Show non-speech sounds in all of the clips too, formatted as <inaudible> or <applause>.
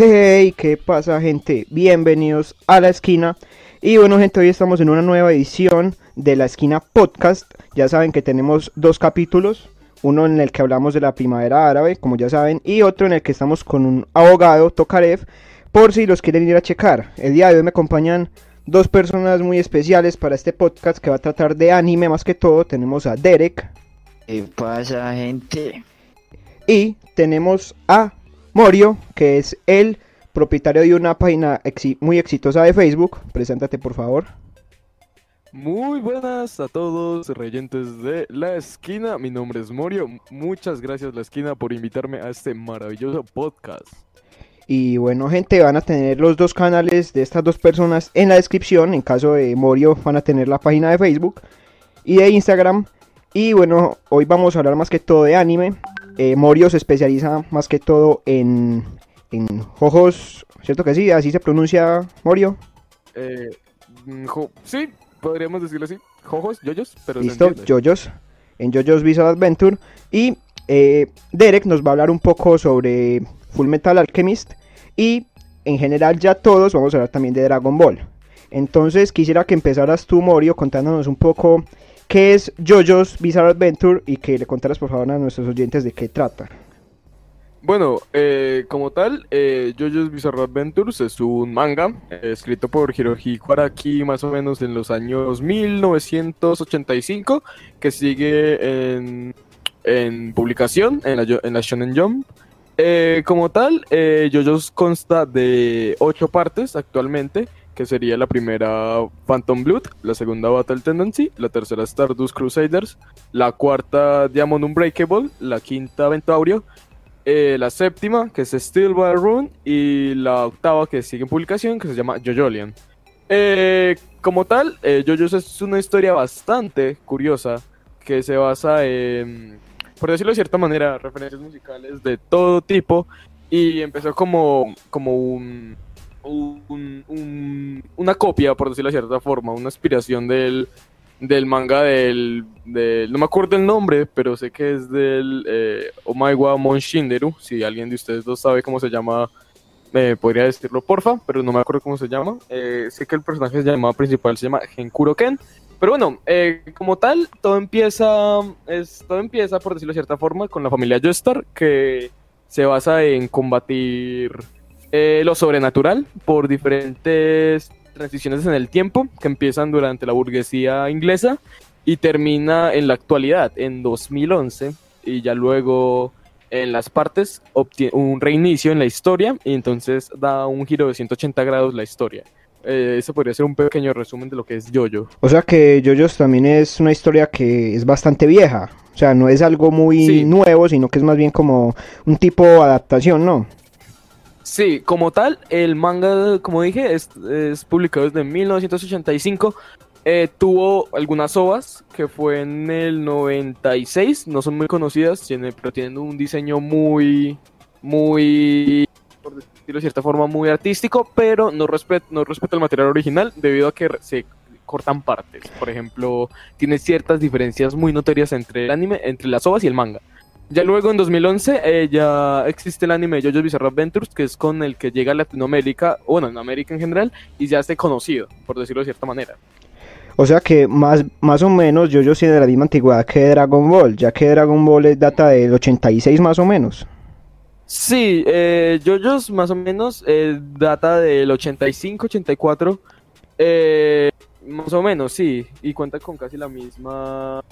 Hey, ¿qué pasa gente? Bienvenidos a la esquina. Y bueno gente, hoy estamos en una nueva edición de la esquina podcast. Ya saben que tenemos dos capítulos. Uno en el que hablamos de la primavera árabe, como ya saben, y otro en el que estamos con un abogado, Tokarev, por si los quieren ir a checar. El día de hoy me acompañan dos personas muy especiales para este podcast que va a tratar de anime más que todo. Tenemos a Derek. ¿Qué pasa, gente? Y tenemos a Morio, que es el propietario de una página muy exitosa de Facebook. Preséntate, por favor. Muy buenas a todos, reyentes de La Esquina. Mi nombre es Morio. Muchas gracias, La Esquina, por invitarme a este maravilloso podcast. Y bueno, gente, van a tener los dos canales de estas dos personas en la descripción. En caso de Morio, van a tener la página de Facebook y de Instagram. Y bueno, hoy vamos a hablar más que todo de anime. Eh, Morio se especializa más que todo en, en jojos, ¿cierto que sí? Así se pronuncia Morio. Eh, mm, sí, podríamos decirlo así. Jojos, yoyos, pero Listo, yoyos. En Yoyos Visual Adventure. Y eh, Derek nos va a hablar un poco sobre Full Metal Alchemist y en general ya todos vamos a hablar también de Dragon Ball. Entonces quisiera que empezaras tú, Morio, contándonos un poco qué es JoJo's Bizarre Adventure y que le contaras por favor a nuestros oyentes de qué trata. Bueno, eh, como tal, eh, JoJo's Bizarre Adventures es un manga eh, escrito por Hirohiko Araki más o menos en los años 1985 que sigue en, en publicación en la, en la Shonen Jump eh, como tal, eh, JoJo's consta de ocho partes actualmente, que sería la primera Phantom Blood, la segunda Battle Tendency, la tercera Stardust Crusaders, la cuarta Diamond Unbreakable, la quinta Ventaurio, eh, la séptima, que es Steel Rune, y la octava, que sigue en publicación, que se llama JoJolian. Eh, como tal, JoJo's es una historia bastante curiosa, que se basa en por decirlo de cierta manera, referencias musicales de todo tipo y empezó como, como un, una copia, por decirlo de cierta forma, una inspiración del, del manga del, No me acuerdo el nombre, pero sé que es del eh, Omaiwa Monshinderu. Si alguien de ustedes lo sabe cómo se llama, me podría decirlo porfa, pero no me acuerdo cómo se llama. Eh, sé que el personaje se llama principal se llama Genkuro Ken. Pero bueno, eh, como tal, todo empieza, todo empieza, por decirlo de cierta forma, con la familia Joestar, que se basa en combatir eh, lo sobrenatural por diferentes transiciones en el tiempo, que empiezan durante la burguesía inglesa y termina en la actualidad, en 2011, y ya luego en las partes obtiene un reinicio en la historia, y entonces da un giro de 180 grados la historia. Eh, eso podría ser un pequeño resumen de lo que es Jojo. O sea que Jojo también es una historia que es bastante vieja. O sea, no es algo muy nuevo, sino que es más bien como un tipo de adaptación, ¿no? Sí, como tal, el manga, como dije, es, publicado desde 1985. Eh, tuvo algunas ovas, que fue en el 96, no son muy conocidas, pero tienen un diseño muy, muy de cierta forma muy artístico, pero no respeta no respeta el material original debido a que se cortan partes. Por ejemplo, tiene ciertas diferencias muy notorias entre el anime, entre las ovas y el manga. Ya luego en 2011 eh, ya existe el anime JoJo's Bizarre Adventures, que es con el que llega a Latinoamérica, bueno, en América en general, y ya se conocido, por decirlo de cierta manera. O sea que más, más o menos JoJo tiene la misma antigüedad que Dragon Ball, ya que Dragon Ball es data del 86 más o menos. Sí, eh, JoJo's más o menos eh, data del 85, 84. Eh, más o menos, sí. Y cuenta con casi la misma.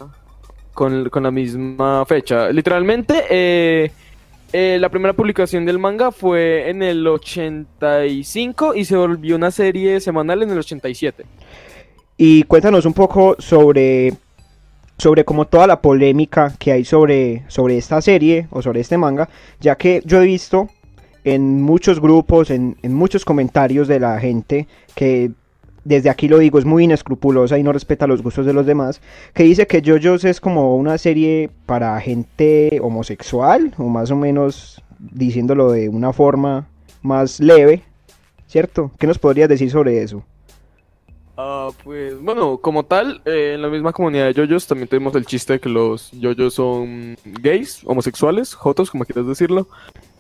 Con, la misma fecha. Literalmente, eh, la primera publicación del manga fue en el 85 y se volvió una serie semanal en el 87. Y cuéntanos un poco sobre sobre como toda la polémica que hay sobre, sobre esta serie o sobre este manga, ya que yo he visto en muchos grupos, en, muchos comentarios de la gente que desde aquí lo digo, es muy inescrupulosa y no respeta los gustos de los demás, que dice que JoJo's es como una serie para gente homosexual, o más o menos diciéndolo de una forma más leve, ¿cierto? ¿Qué nos podrías decir sobre eso? Ah, pues bueno, como tal, eh, en la misma comunidad de yoyos también tenemos el chiste de que los yoyos son gays, homosexuales, jotos, como quieras decirlo.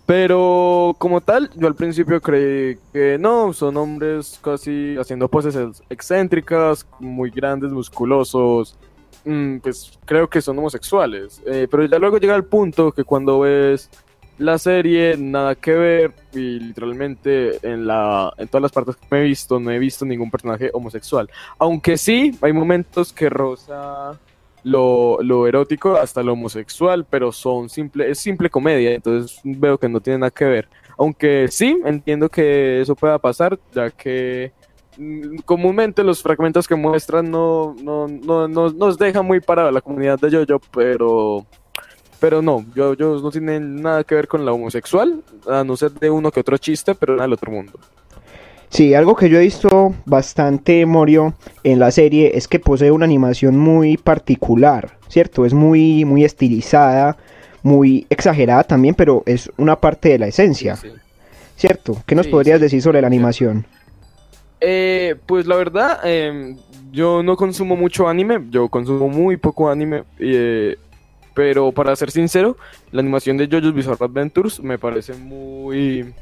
Pero como tal, yo al principio creí que no, son hombres casi haciendo poses ex- excéntricas, muy grandes, musculosos. mm, pues creo que son homosexuales. Eh, pero ya luego llega el punto que cuando ves la serie, nada que ver. Y literalmente en, la, en todas las partes que me he visto, no he visto ningún personaje homosexual. Aunque sí, hay momentos que rosa lo, lo erótico hasta lo homosexual, pero son simple, es simple comedia, entonces veo que no tiene nada que ver. Aunque sí, entiendo que eso pueda pasar, ya que mm, comúnmente los fragmentos que muestran no, no, no, no nos dejan muy para la comunidad de Jojo, pero pero no, yo, no tienen nada que ver con la homosexual, a no ser de uno que otro chiste, pero nada del otro mundo. Sí, algo que yo he visto bastante, Morio, en la serie es que posee una animación muy particular, ¿cierto? Es muy, muy estilizada, muy exagerada también, pero es una parte de la esencia, Sí, sí. ¿cierto? ¿Qué nos Sí, podrías decir sobre la animación? Eh, pues la verdad, em, yo no consumo mucho anime, yo consumo muy poco anime, eh, pero para ser sincero, la animación de JoJo's Bizarre Adventures me parece muy,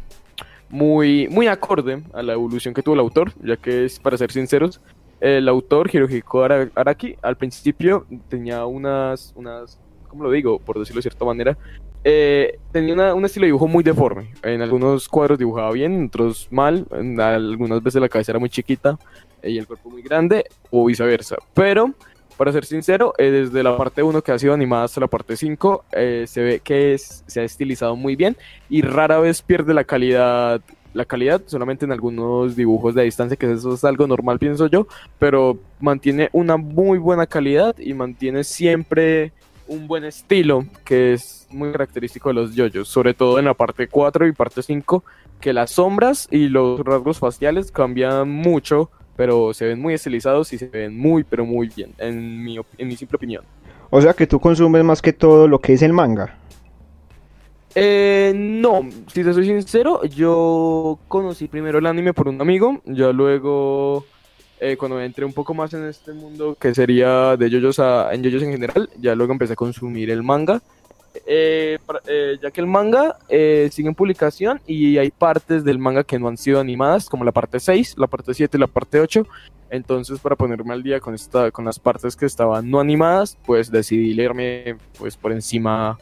muy, muy acorde a la evolución que tuvo el autor, ya que es, para ser sinceros, el autor Hirohiko Ara- Araki al principio tenía unas, unas, ¿cómo lo digo? Por decirlo de cierta manera, eh, tenía un estilo de dibujo muy deforme. En algunos cuadros dibujaba bien, en otros mal. En algunas veces la cabeza era muy chiquita eh, y el cuerpo muy grande, o viceversa. Pero, para ser sincero, eh, desde la parte 1 que ha sido animada hasta la parte 5, eh, se ve que se ha estilizado muy bien y rara vez pierde la calidad. La calidad solamente en algunos dibujos de distancia, que eso es algo normal, pienso yo, pero mantiene una muy buena calidad y mantiene siempre un buen estilo que es muy característico de los yoyos, sobre todo en la parte 4 y parte 5, que las sombras y los rasgos faciales cambian mucho, pero se ven muy estilizados y se ven muy, pero muy bien, en mi, en mi simple opinión. O sea que tú consumes más que todo lo que es el manga. Eh, no, si te soy sincero, yo conocí primero el anime por un amigo, ya luego, eh, cuando entré un poco más en este mundo que sería de yoyos a, en yoyos en general, ya luego empecé a consumir el manga, eh, eh, ya que el manga eh, sigue en publicación y hay partes del manga que no han sido animadas, como la parte 6, la parte 7 y la parte 8, entonces para ponerme al día con, esta, con las partes que estaban no animadas, pues decidí leerme pues por encima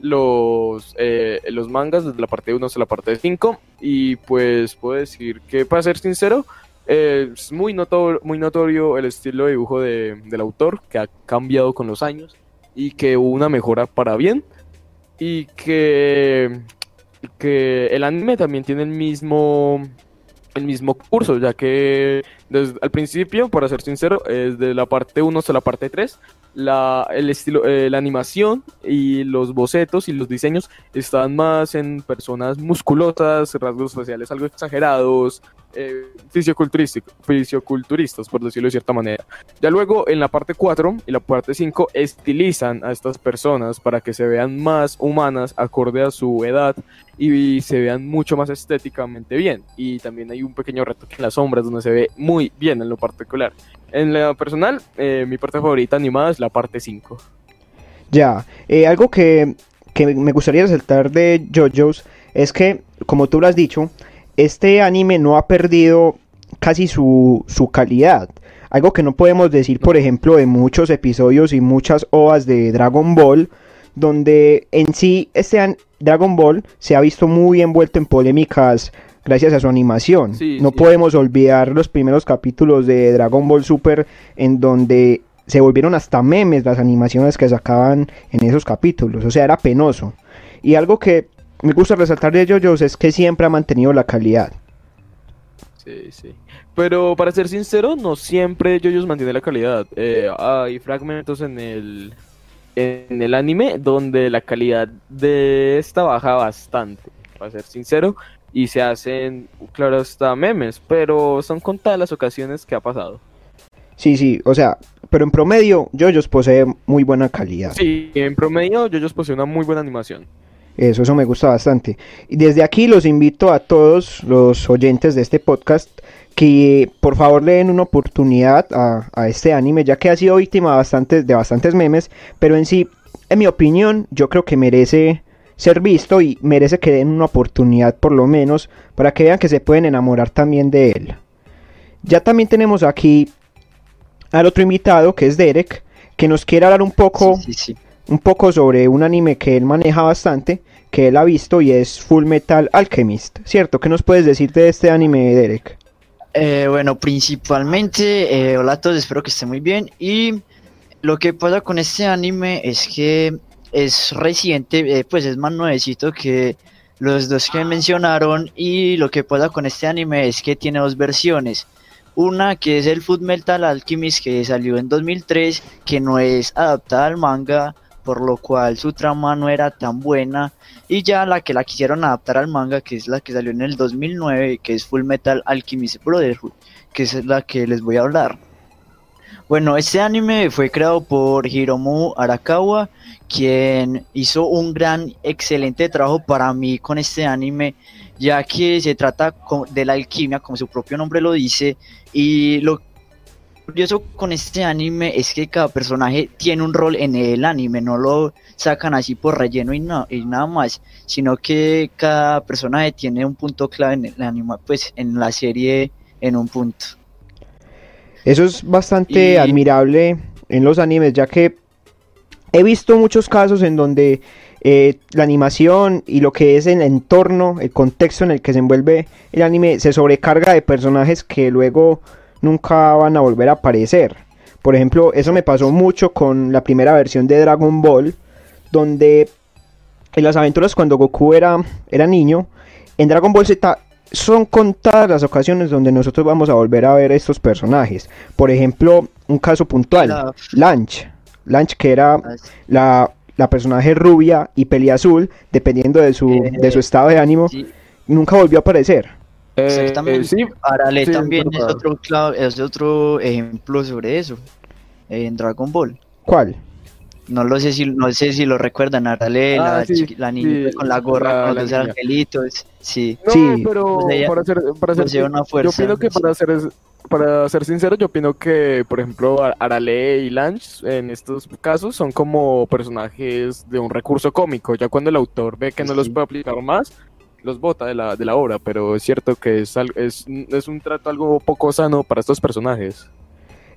los, eh, los mangas desde la parte 1 hasta la parte 5 y pues puedo decir que para ser sincero eh, es muy, noto- muy notorio el estilo de dibujo de- del autor que ha cambiado con los años y que hubo una mejora para bien y que, que el anime también tiene el mismo el mismo curso ya que al principio para ser sincero desde la parte 1 hasta la parte 3 la, el estilo, eh, la animación y los bocetos y los diseños están más en personas musculosas, rasgos faciales algo exagerados, eh, fisioculturistas, por decirlo de cierta manera. Ya luego en la parte 4 y la parte 5 estilizan a estas personas para que se vean más humanas acorde a su edad y se vean mucho más estéticamente bien. Y también hay un pequeño retoque en las sombras donde se ve muy bien en lo particular. En lo personal, eh, mi parte favorita animada es la parte 5. Ya, eh, algo que, que me gustaría resaltar de JoJo's es que, como tú lo has dicho, este anime no ha perdido casi su, su calidad. Algo que no podemos decir, por ejemplo, de muchos episodios y muchas OVAs de Dragon Ball, donde en sí este an- Dragon Ball se ha visto muy envuelto en polémicas gracias a su animación. Sí, no sí. podemos olvidar los primeros capítulos de Dragon Ball Super en donde se volvieron hasta memes las animaciones que sacaban en esos capítulos. O sea, era penoso. Y algo que me gusta resaltar de JoJo's es que siempre ha mantenido la calidad. Sí, sí. Pero para ser sincero, no siempre JoJo's mantiene la calidad. Eh, hay fragmentos en el en el anime donde la calidad de esta baja bastante, para ser sincero, y se hacen, claro, hasta memes, pero son contadas las ocasiones que ha pasado. Sí, sí, o sea, pero en promedio JoJo's posee muy buena calidad. Sí, en promedio JoJo's posee una muy buena animación. Eso, eso me gusta bastante. Y desde aquí los invito a todos los oyentes de este podcast que por favor le den una oportunidad a, a este anime, ya que ha sido víctima de bastantes, de bastantes memes, pero en sí, en mi opinión, yo creo que merece ser visto y merece que den una oportunidad por lo menos para que vean que se pueden enamorar también de él. Ya también tenemos aquí al otro invitado que es Derek, que nos quiere hablar un poco, sí, sí. Un poco sobre un anime que él maneja bastante, que él ha visto y es Full Metal Alchemist, ¿cierto? ¿Qué nos puedes decir de este anime, Derek? Eh, bueno, principalmente, eh, hola a todos, espero que estén muy bien. Y lo que pasa con este anime es que es reciente, eh, pues es más nuevecito que los dos que mencionaron. Y lo que pasa con este anime es que tiene dos versiones. Una que es el Food Metal Alchemist que salió en 2003, que no es adaptada al manga, por lo cual su trama no era tan buena. Y ya la que la quisieron adaptar al manga, que es la que salió en el 2009, que es Full Metal Alchemist Brotherhood, que es la que les voy a hablar. Bueno, este anime fue creado por Hiromu Arakawa, quien hizo un gran, excelente trabajo para mí con este anime, ya que se trata de la alquimia, como su propio nombre lo dice, y lo curioso con este anime es que cada personaje tiene un rol en el anime, no lo sacan así por relleno y, no, y nada más, sino que cada personaje tiene un punto clave en el anime, pues en la serie en un punto. Eso es bastante Y- admirable en los animes, ya que he visto muchos casos en donde eh, la animación y lo que es el entorno, el contexto en el que se envuelve el anime, se sobrecarga de personajes que luego nunca van a volver a aparecer. Por ejemplo, eso me pasó mucho con la primera versión de Dragon Ball, donde en las aventuras cuando Goku era, era niño, en Dragon Ball Z son contadas las ocasiones donde nosotros vamos a volver a ver estos personajes. Por ejemplo, un caso puntual, La- Lanch. Lanch que era las- la, la personaje rubia y azul, dependiendo de su, Eh, de su estado de ánimo, sí, nunca volvió a aparecer. Eh, Exactamente. eh, sí, Arale Sí, es también es verdad. otro, es otro ejemplo sobre eso en Dragon Ball. ¿Cuál? No lo sé si no sé si lo recuerdan, Arale, Ah, la, sí, la sí, con la gorra la- con los niña. angelitos, sí. No, Sí. pero para ser, para ser una yo opino que sí. para ser, para ser sincero, yo opino que, por ejemplo, Ar- Arale y Lange en estos casos son como personajes de un recurso cómico. Ya cuando el autor ve que no los puede aplicar más, los bota de la, de la obra. Pero es cierto que es, es, es un trato algo poco sano para estos personajes.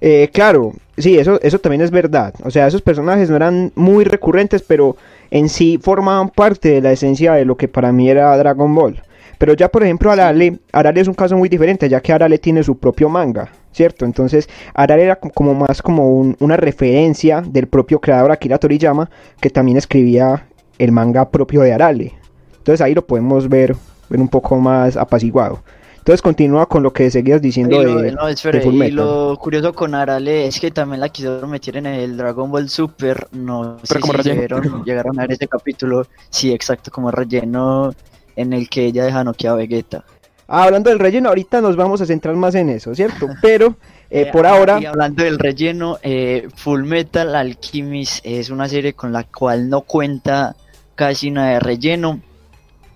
Eh, claro, sí, eso, eso también es verdad. O sea, esos personajes no eran muy recurrentes, pero en sí formaban parte de la esencia de lo que para mí era Dragon Ball. Pero ya, por ejemplo, Arale, Arale es un caso muy diferente, ya que Arale tiene su propio manga, ¿cierto? Entonces, Arale era co- como más como un- una referencia del propio creador Akira Toriyama, que también escribía el manga propio de Arale. Entonces ahí lo podemos ver, ver un poco más apaciguado. Entonces continúa con lo que seguías diciendo Y lo, de, no, espere, de y lo curioso con Arale es que también la quisieron meter en el Dragon Ball Super, no sé como si relleno. llegaron, <laughs> llegaron a ver ese capítulo, sí, exacto, como relleno en el que ella deja noquear a Vegeta. Ah, hablando del relleno, ahorita nos vamos a centrar más en eso, ¿cierto? <laughs> Pero eh, Eh, por ah, ahora, Y hablando del relleno, eh, Full Metal Alchemist es una serie con la cual no cuenta casi nada de relleno.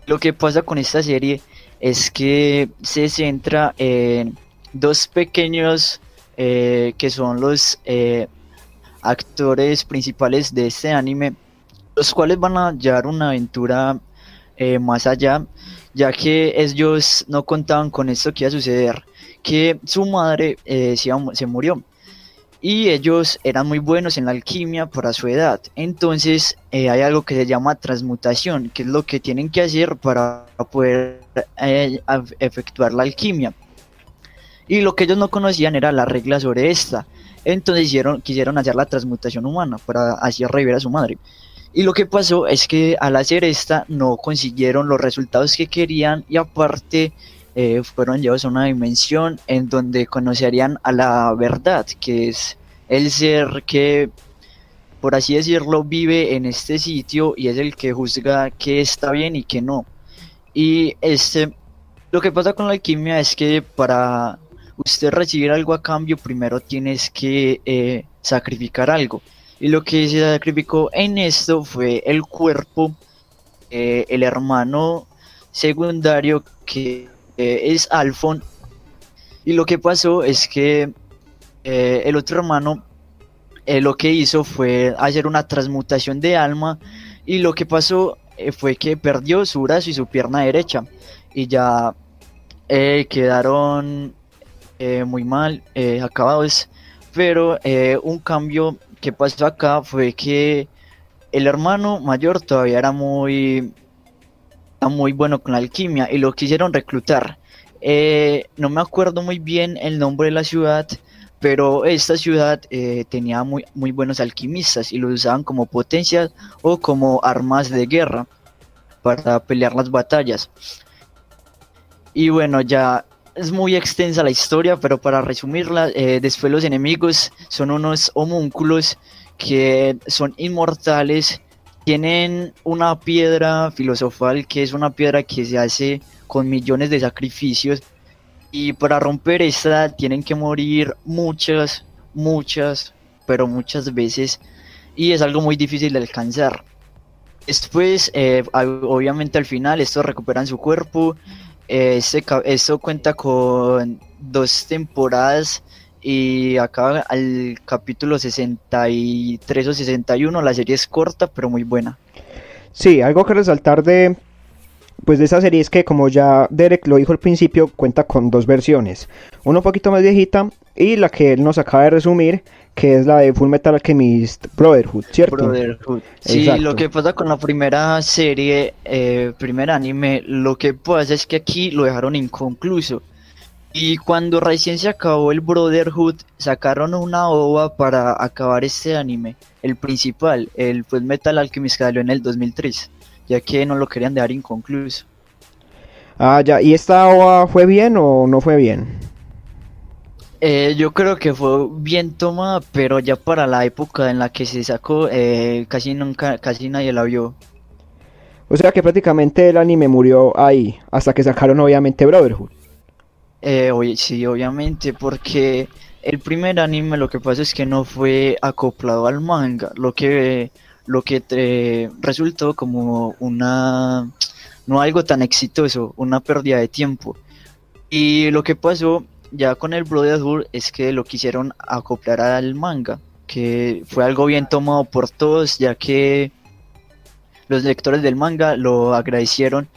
Lo que pasa con esta serie es que se centra en dos pequeños eh, que son los eh, actores principales de este anime, los cuales van a llevar una aventura eh, más allá, ya que ellos no contaban con esto que iba a suceder que su madre se murió y ellos eran muy buenos en la alquimia para su edad. Entonces eh, hay algo que se llama transmutación, que es lo que tienen que hacer para poder eh, efectuar la alquimia. Y lo que ellos no conocían era la regla sobre esta. Entonces quisieron hacer la transmutación humana para así revivir a su madre. Y lo que pasó es que al hacer esta no consiguieron los resultados que querían y aparte eh, fueron llevados a una dimensión en donde conocerían a la verdad, que es el ser que, por así decirlo, vive en este sitio y es el que juzga qué está bien y qué no. Y este, lo que pasa con la alquimia es que para usted recibir algo a cambio, primero tienes que eh, sacrificar algo. Y lo que se sacrificó en esto fue el cuerpo, eh, el hermano secundario que eh, es Alfon. Y lo que pasó es que eh, el otro hermano eh, lo que hizo fue hacer una transmutación de alma. Y lo que pasó fue que perdió su brazo y su pierna derecha y ya quedaron muy mal acabados. Pero un cambio que pasó acá fue que el hermano mayor todavía era muy, muy bueno con la alquimia y lo quisieron reclutar. Eh, no me acuerdo muy bien el nombre de la ciudad, pero esta ciudad eh, tenía muy, muy buenos alquimistas y los usaban como potencias o como armas de guerra para pelear las batallas. Y bueno, ya es muy extensa la historia, pero para resumirla, eh, después los enemigos son unos homúnculos que son inmortales, tienen una piedra filosofal que es una piedra que se hace con millones de sacrificios y para romper esta tienen que morir muchas, muchas, pero muchas veces y es algo muy difícil de alcanzar. Después, eh, obviamente al final, estos recuperan su cuerpo. Eh, este, esto cuenta con dos temporadas y acaba al capítulo 63 o 61. La serie es corta, pero muy buena. Sí, algo que resaltar de, pues de esa serie es que como ya Derek lo dijo al principio, cuenta con dos versiones. Una un poquito más viejita y la que él nos acaba de resumir, que es la de Full Metal Alchemist Brotherhood, ¿cierto? Brotherhood. Sí, Exacto. lo que pasa con la primera serie, eh, primer anime, lo que pasa es que aquí lo dejaron inconcluso. Y cuando recién se acabó el Brotherhood, sacaron una ova para acabar este anime, el principal, el Full Metal Alchemist que salió en el 2003, ya que no lo querían dejar inconcluso. Ah, ya, ¿y esta ova fue bien o no fue bien? Eh, yo creo que fue bien tomada, pero ya para la época en la que se sacó, eh, casi nunca, casi nadie la vio. O sea que prácticamente el anime murió ahí, hasta que sacaron obviamente Brotherhood. Eh, oye, sí, obviamente, porque el primer anime lo que pasa es que no fue acoplado al manga, lo que lo que resultó como una no algo tan exitoso, una pérdida de tiempo. Y lo que pasó ya con el Brotherhood es que lo quisieron acoplar al manga, que fue algo bien tomado por todos, ya que los lectores del manga lo agradecieron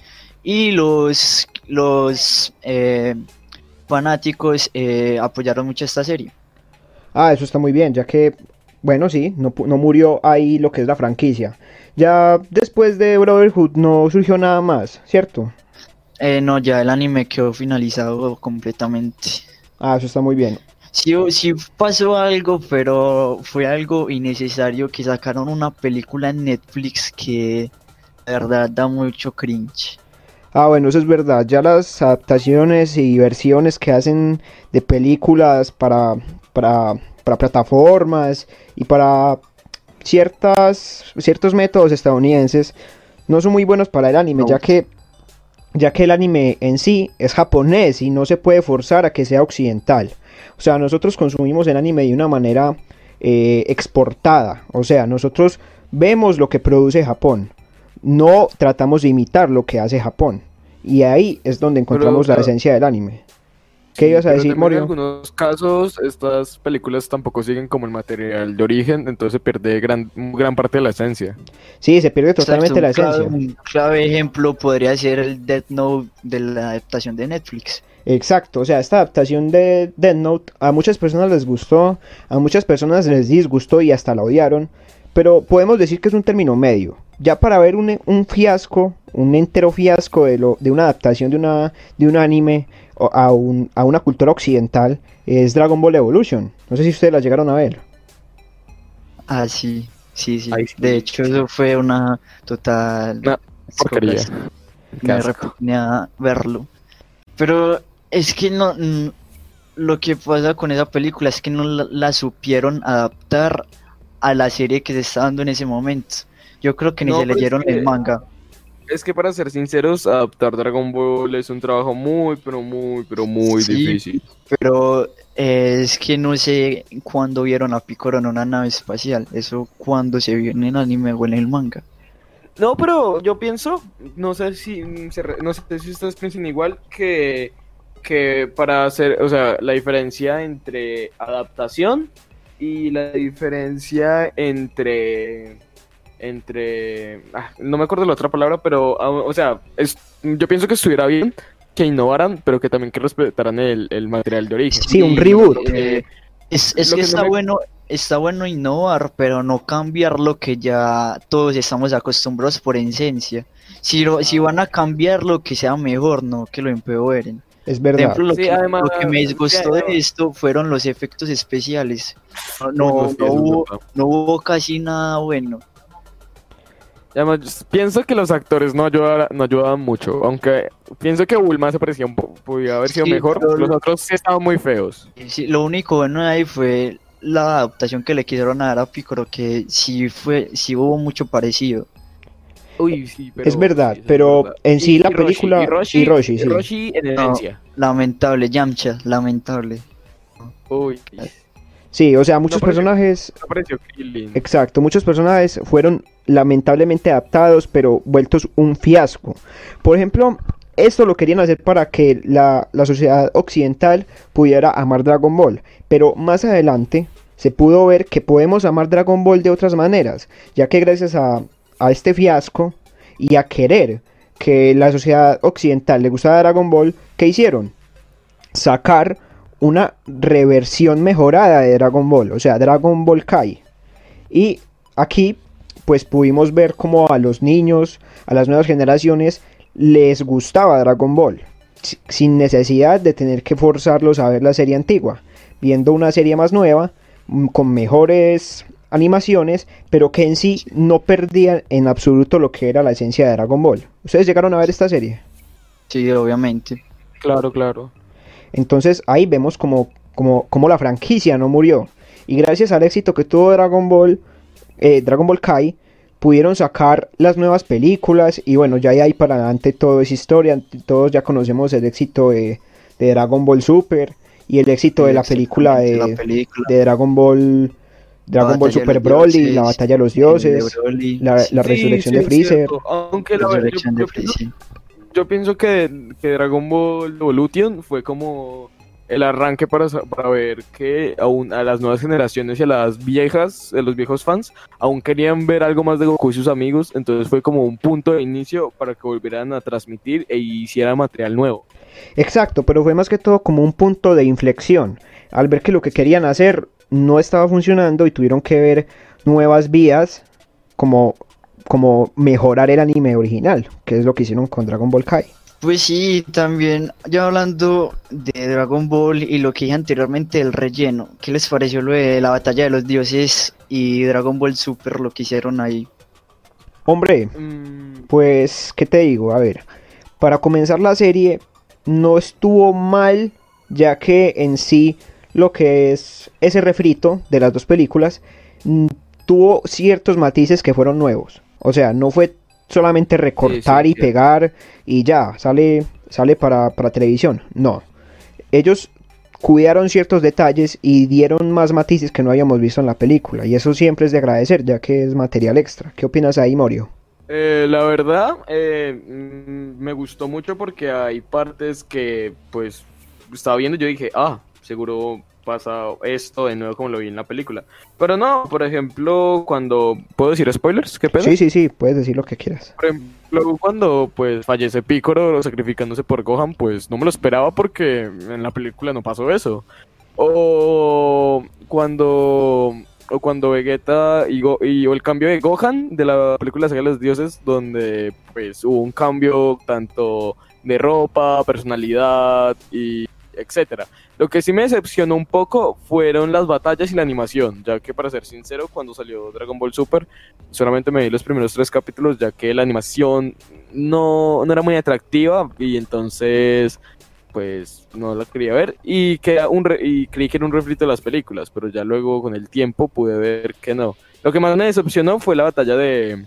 y los los eh, fanáticos eh, apoyaron mucho esta serie. Ah, eso está muy bien, ya que, bueno, sí, no, no murió ahí lo que es la franquicia. Ya después de Brotherhood no surgió nada más, ¿cierto? Eh, no, ya el anime quedó finalizado completamente. Ah, eso está muy bien. Sí, sí pasó algo, pero fue algo innecesario que sacaron una película en Netflix que de verdad da mucho cringe. Ah, bueno, eso es verdad. Ya las adaptaciones y versiones que hacen de películas para, para, para plataformas y para ciertas, ciertos métodos estadounidenses no son muy buenos para el anime, no. ya que ya que el anime en sí es japonés y no se puede forzar a que sea occidental. O sea, nosotros consumimos el anime de una manera eh, exportada. O sea, nosotros vemos lo que produce Japón. No tratamos de imitar lo que hace Japón. Y ahí es donde encontramos Pero, la esencia del anime. ¿Qué sí, ibas a decir, Morio? En algunos casos, estas películas tampoco siguen como el material de origen, entonces se pierde gran, gran parte de la esencia. Sí, se pierde totalmente Exacto, la clave, esencia. Un clave ejemplo podría ser el Death Note de la adaptación de Netflix. Exacto, o sea, esta adaptación de Death Note a muchas personas les gustó, a muchas personas les disgustó y hasta la odiaron, pero podemos decir que es un término medio. Ya para ver un, un fiasco, un entero fiasco de, lo, de una adaptación de, una, de un anime a, un, a una cultura occidental, es Dragon Ball Evolution. No sé si ustedes la llegaron a ver. Ah, sí, sí, sí. sí. De hecho, eso fue una total... Una porquería. Me repugnía verlo. Pero es que no, no, lo que pasa con esa película es que no la, la, supieron adaptar a la serie que se está dando en ese momento. Yo creo que ni no, se leyeron que, el manga. Es que para ser sinceros, adaptar Dragon Ball es un trabajo muy, pero muy, pero muy sí, difícil. Pero eh, es que no sé cuándo vieron a Piccolo en una nave espacial. Eso cuando se vio en el anime o en el manga. No, pero yo pienso, no sé si no sé si ustedes piensan igual que que para hacer, o sea, la diferencia entre adaptación y la diferencia entre entre, ah, no me acuerdo la otra palabra, pero, ah, o sea, es, yo pienso que estuviera bien que innovaran, pero que también que respetaran el, el material de origen. Sí, un reboot. Eh, es es que no está me- bueno, está bueno innovar, pero no cambiar lo que ya todos estamos acostumbrados por esencia. Si, lo- si van a cambiar lo que sea mejor, no que lo empeoren. Es Por verdad. ejemplo, lo, Sí, que, además, lo que me disgustó sí, de esto fueron los efectos especiales. No, no, hubo, no hubo casi nada bueno. Además, pienso que los actores no ayudaban, no ayudaban mucho, aunque pienso que Bulma se parecía un poco, podía haber sido Sí, mejor, pero- los otros sí estaban muy feos. Sí, lo único bueno de ahí fue la adaptación que le quisieron dar a Piccolo, que sí fue, sí hubo mucho parecido. Uy, sí, Es verdad, pero en sí la película- Y Roshi, y Roshi, sí. Roshi en No. herencia. Lamentable, Yamcha, lamentable. Uy, Sí, o sea, muchos pareció- personajes, me pareció exacto, muchos personajes fueron lamentablemente adaptados, pero vueltos un fiasco. Por ejemplo, esto lo querían hacer para que la, la sociedad occidental pudiera amar Dragon Ball, pero más adelante se pudo ver que podemos amar Dragon Ball de otras maneras, ya que gracias a, a este fiasco y a querer que la sociedad occidental le gustara Dragon Ball, ¿qué hicieron? Sacar una reversión mejorada de Dragon Ball, o sea, Dragon Ball Kai. Y aquí pues pudimos ver cómo a los niños, a las nuevas generaciones, les gustaba Dragon Ball, si- sin necesidad de tener que forzarlos a ver la serie antigua, viendo una serie más nueva, mm, con mejores animaciones, pero que en sí no perdían en absoluto lo que era la esencia de Dragon Ball. ¿Ustedes llegaron a ver esta serie? Sí, obviamente. Claro, claro. Entonces ahí vemos como, como, como la franquicia no murió. Y gracias al éxito que tuvo Dragon Ball, eh, Dragon Ball Kai, pudieron sacar las nuevas películas. Y bueno, ya ahí para adelante todo es historia. Todos ya conocemos el éxito de, de Dragon Ball Super y el éxito de la película de, La película. de Dragon Ball. Dragon La Ball Super Broly, dioses, la batalla de los de dioses, Broly, la, sí, la Sí, resurrección sí, de Freezer. cierto. Aunque la- resurrección yo de Freezer. Yo pienso que, que Dragon Ball Evolution fue como el arranque para, para ver que aún a las nuevas generaciones y a las viejas, a los viejos fans, aún querían ver algo más de Goku y sus amigos, entonces fue como un punto de inicio para que volvieran a transmitir e hicieran material nuevo. Exacto, pero fue más que todo como un punto de inflexión. Al ver que lo que querían hacer no estaba funcionando y tuvieron que ver nuevas vías como, como mejorar el anime original, que es lo que hicieron con Dragon Ball Kai. Pues sí, también, ya hablando de Dragon Ball y lo que dije anteriormente del relleno, ¿qué les pareció lo de la batalla de los dioses y Dragon Ball Super, lo que hicieron ahí? Hombre, Mm, pues, ¿qué te digo? A ver, para comenzar la serie no estuvo mal, ya que en sí lo que es ese refrito de las dos películas mm, tuvo ciertos matices que fueron nuevos. O sea, no fue solamente recortar sí, y pegar y ya, sale, sale para, para televisión. No. Ellos cuidaron ciertos detalles y dieron más matices que no habíamos visto en la película. Y eso siempre es de agradecer, ya que es material extra. ¿Qué opinas ahí, Morio? Eh, la verdad, eh, mm, me gustó mucho porque hay partes que, pues, estaba viendo y yo dije, ah, seguro pasa esto de nuevo como lo vi en la película. Pero no, por ejemplo, cuando... ¿Puedo decir spoilers? ¿Qué pedo? Sí, sí, sí, puedes decir lo que quieras. Por ejemplo, cuando pues fallece Piccolo sacrificándose por Gohan, pues no me lo esperaba porque en la película no pasó eso. O cuando o cuando Vegeta y, Go- y o el cambio de Gohan de la película Saga de los Dioses donde pues hubo un cambio tanto de ropa, personalidad y etcétera. Lo que sí me decepcionó un poco fueron las batallas y la animación, ya que para ser sincero, cuando salió Dragon Ball Super, solamente me vi los primeros tres capítulos, ya que la animación no, no era muy atractiva y entonces pues no la quería ver y, que un re- y creí que era un refrito de las películas, pero ya luego con el tiempo pude ver que no. Lo que más me decepcionó fue la batalla de,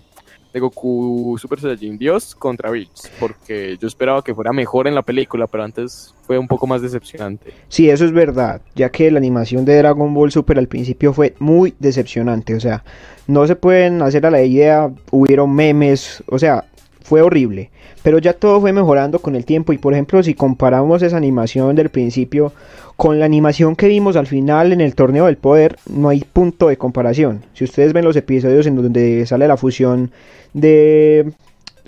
de Goku Super Saiyajin Dios contra Bills, porque yo esperaba que fuera mejor en la película, pero antes fue un poco más decepcionante. Sí, eso es verdad, ya que la animación de Dragon Ball Super al principio fue muy decepcionante, o sea, no se pueden hacer a la idea, hubieron memes, o sea, fue horrible, pero ya todo fue mejorando con el tiempo y por ejemplo si comparamos esa animación del principio con la animación que vimos al final en el torneo del poder, no hay punto de comparación. Si ustedes ven los episodios en donde sale la fusión de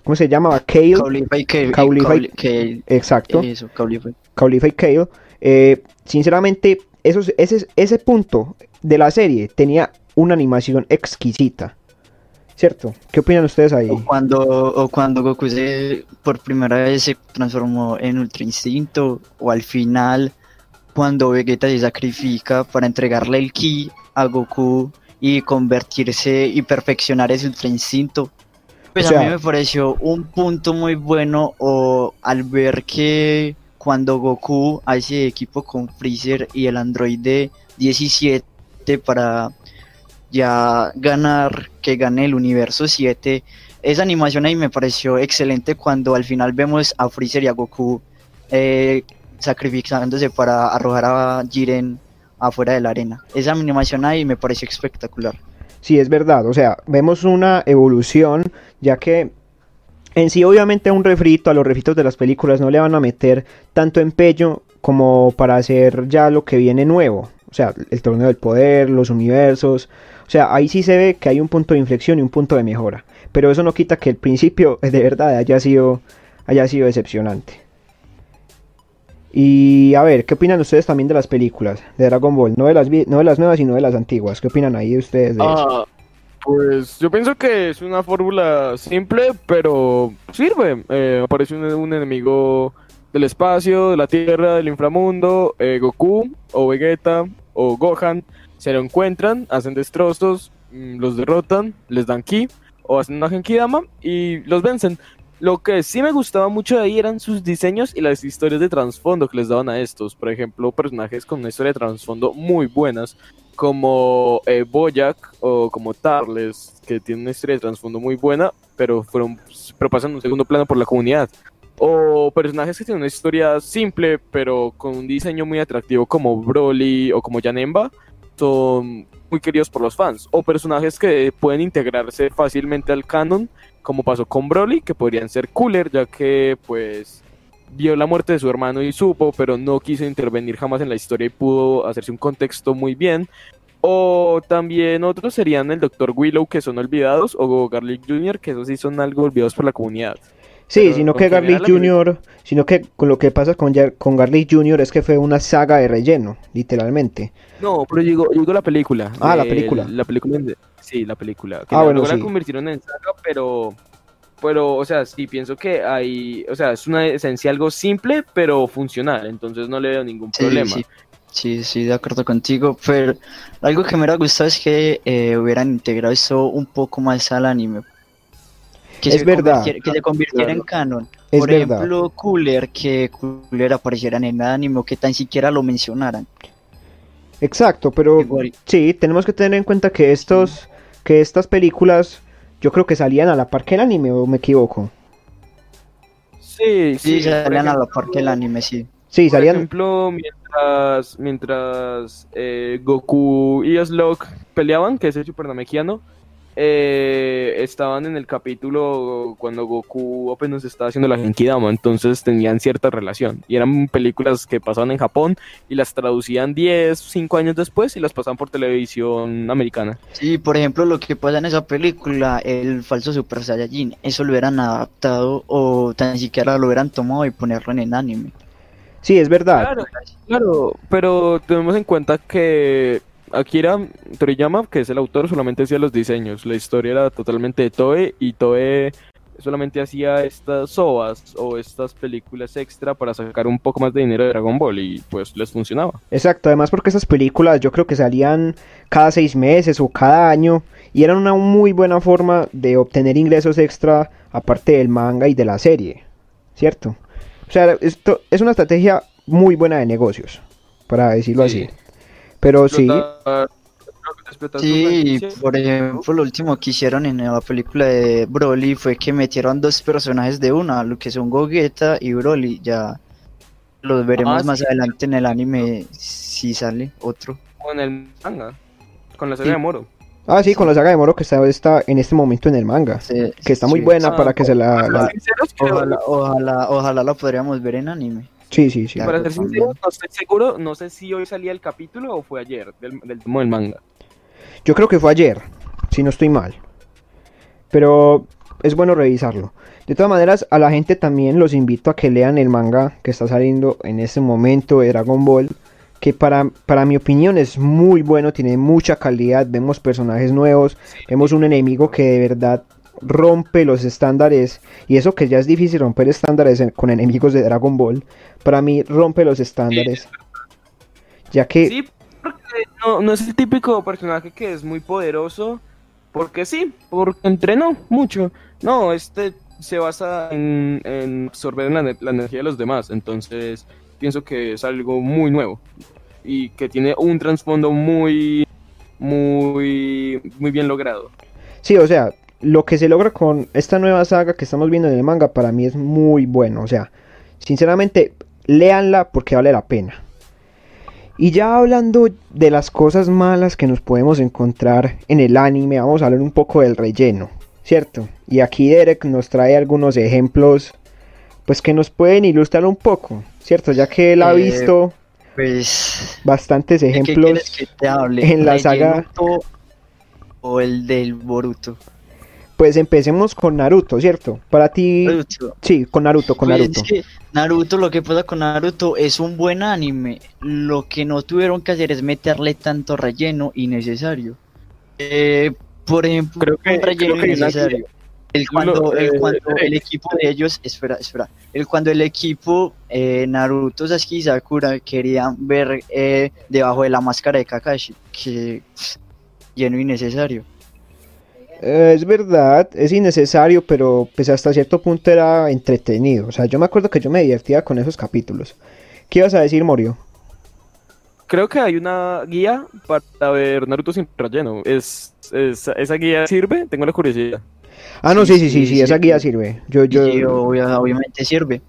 ¿cómo se llamaba? Kale. Caulifa y Kale. Caulifa y- Kale. Exacto. Eso, Caulifa. Caulifa y Kale. eh, sinceramente, esos, ese, ese punto de la serie tenía una animación exquisita. ¿Cierto? ¿Qué opinan ustedes ahí? O cuando, o cuando Goku se, por primera vez se transformó en Ultra Instinto, o al final, cuando Vegeta se sacrifica para entregarle el ki a Goku y convertirse y perfeccionar ese Ultra Instinto. Pues O sea- a mí me pareció un punto muy bueno o al ver que cuando Goku hace equipo con Freezer y el androide 17 para ya ganar, que gane el universo 7. Esa animación ahí me pareció excelente cuando al final vemos a Freezer y a Goku eh, sacrificándose para arrojar a Jiren afuera de la arena. Esa animación ahí me pareció espectacular. Sí, es verdad. O sea, vemos una evolución, ya que en sí, obviamente, un refrito, a los refritos de las películas, no le van a meter tanto empeño como para hacer ya lo que viene nuevo. O sea, el torneo del poder, los universos. O sea, ahí sí se ve que hay un punto de inflexión y un punto de mejora. Pero eso no quita que el principio <laughs> de verdad haya sido, haya sido decepcionante. Y a ver, ¿qué opinan ustedes también de las películas de Dragon Ball? No de las, no de las nuevas, sino de las antiguas. ¿Qué opinan ahí ustedes de eso? Ah, pues yo pienso que es una fórmula simple, pero sirve. Eh, aparece un, un enemigo del espacio, de la Tierra, del inframundo, eh, Goku o Vegeta o Gohan se lo encuentran, hacen destrozos, mm, los derrotan, les dan ki o hacen una Genkidama y los vencen. Lo que sí me gustaba mucho de ahí eran sus diseños y las historias de trasfondo que les daban a estos. Por ejemplo, personajes con una historia de trasfondo muy buenas como eh, o como Tarles, que tienen una historia de trasfondo muy buena, pero fueron pero pasan un segundo plano por la comunidad. O personajes que tienen una historia simple, pero con un diseño muy atractivo, como Broly o como Janemba, son muy queridos por los fans. O personajes que pueden integrarse fácilmente al canon, como pasó con Broly, que podrían ser cooler, ya que pues vio la muerte de su hermano y supo, pero no quiso intervenir jamás en la historia y pudo hacerse un contexto muy bien. O también otros serían el Dr. Willow, que son olvidados, o Garlic Jr., que esos sí son algo olvidados por la comunidad. Sí, sino que Garlic la Jr., sino que con lo que pasa con, con Garlic Jr. es que fue una saga de relleno, literalmente. No, pero yo digo, yo digo la película. Ah, la película. La película, en- sí, la película. Que Ah, la- bueno, luego la sí. convirtieron en saga, pero, pero, o sea, sí, pienso que hay, o sea, es una esencia algo simple, pero funcional, entonces no le veo ningún Sí, problema. sí, sí, sí, de acuerdo contigo. Pero algo que me hubiera gustado es que eh, hubieran integrado eso un poco más al anime. Que Es se verdad. convirtiera- Que se convirtiera en canon. Es Por verdad. ejemplo, Cooler, que Cooler apareciera en el anime o que tan siquiera lo mencionaran. Exacto, pero Igual. sí, tenemos que tener en cuenta que estos, que estas películas, yo creo que salían a la par que el anime, o me equivoco. Sí, Sí, sí. por salían a la par que el anime, sí. Sí, Por salían, ejemplo, mientras, mientras eh, Goku y Slug peleaban, que es el Super Namekiano, eh, estaban en el capítulo cuando Goku apenas estaba haciendo la Genkidama, entonces tenían cierta relación. Y eran películas que pasaban en Japón y las traducían 10, 5 años después y las pasaban por televisión americana. Sí, por ejemplo, lo que pasa en esa película, el falso Super Saiyajin, eso lo hubieran adaptado o tan siquiera lo hubieran tomado y ponerlo en el anime. sí, es verdad. Claro, claro, pero tenemos en cuenta que Akira Toriyama, que es el autor, solamente hacía los diseños. La historia era totalmente de Toei y Toei solamente hacía estas SOAs o estas películas extra para sacar un poco más de dinero de Dragon Ball y pues les funcionaba. Exacto, además porque esas películas yo creo que salían cada seis meses o cada año y eran una muy buena forma de obtener ingresos extra aparte del manga y de la serie, ¿cierto? O sea, esto es una estrategia muy buena de negocios, para decirlo Sí. así. Pero sí, Explotar- Sí, por ejemplo, lo último que hicieron en la película de Broly fue que metieron dos personajes de una, lo que son Gogeta y Broly, ya los veremos Ah, más sí. adelante en el anime si sale otro. con el manga, con la serie Sí. de Moro. Ah, sí, con la saga de Moro que está, está en este momento en el manga. Sí, Que está muy sí. buena Ah, para que se la... Para la- Ojalá, ojalá, ojalá la podríamos ver en anime. Sí, sí, sí. Para ser sincero, no estoy seguro, no sé si hoy salía el capítulo o fue ayer del, del tomo del manga. Yo creo que fue ayer, si no estoy mal. Pero es bueno revisarlo. De todas maneras, a la gente también los invito a que lean el manga que está saliendo en este momento de Dragon Ball. Que para, para mi opinión es muy bueno, tiene mucha calidad. Vemos personajes nuevos, vemos un enemigo que de verdad rompe los estándares. Y eso que ya es difícil romper estándares en- con enemigos de Dragon Ball. Para mí rompe los estándares. Ya que... Sí, porque no, no es el típico personaje que es muy poderoso, porque sí, porque entrenó mucho. No, este se basa en, en absorber la energía de los demás, entonces pienso que es algo muy nuevo y que tiene un trasfondo muy, muy, muy bien logrado. Sí, o sea, lo que se logra con esta nueva saga que estamos viendo en el manga para mí es muy bueno. O sea, sinceramente, léanla porque vale la pena. Y ya hablando de las cosas malas que nos podemos encontrar en el anime, vamos a hablar un poco del relleno, ¿cierto? Y aquí Derek nos trae algunos ejemplos, pues que nos pueden ilustrar un poco, ¿cierto? Ya que él ha Eh, visto Pues. bastantes ¿de qué ejemplos. que te hable? en la saga- ¿Rellenuto O el del Boruto. Pues empecemos con Naruto, ¿cierto? Para ti, Boruto. sí, con Naruto, con Pues Naruto. es que Naruto, lo que pasa con Naruto es un buen anime. Lo que no tuvieron que hacer es meterle tanto relleno innecesario. Eh, por ejemplo, Creo que- un relleno creo que hay una innecesario. El cuando, el eh, cuando eh, el equipo de ellos, espera, espera, el cuando el equipo eh, Naruto, Sasuke y Sakura querían ver eh, debajo de la máscara de Kakashi, que lleno innecesario. Eh, es verdad, es innecesario, pero pues hasta cierto punto era entretenido. O sea, yo me acuerdo que yo me divertía con esos capítulos. ¿Qué ibas a decir, Morio? Creo que hay una guía para ver Naruto sin relleno. Es, es- ¿Esa guía sirve? Tengo la curiosidad. Ah, no, sí, sí, Sí, sí, sí, sí, esa sí. guía sirve. Yo, obvia- obviamente sirve.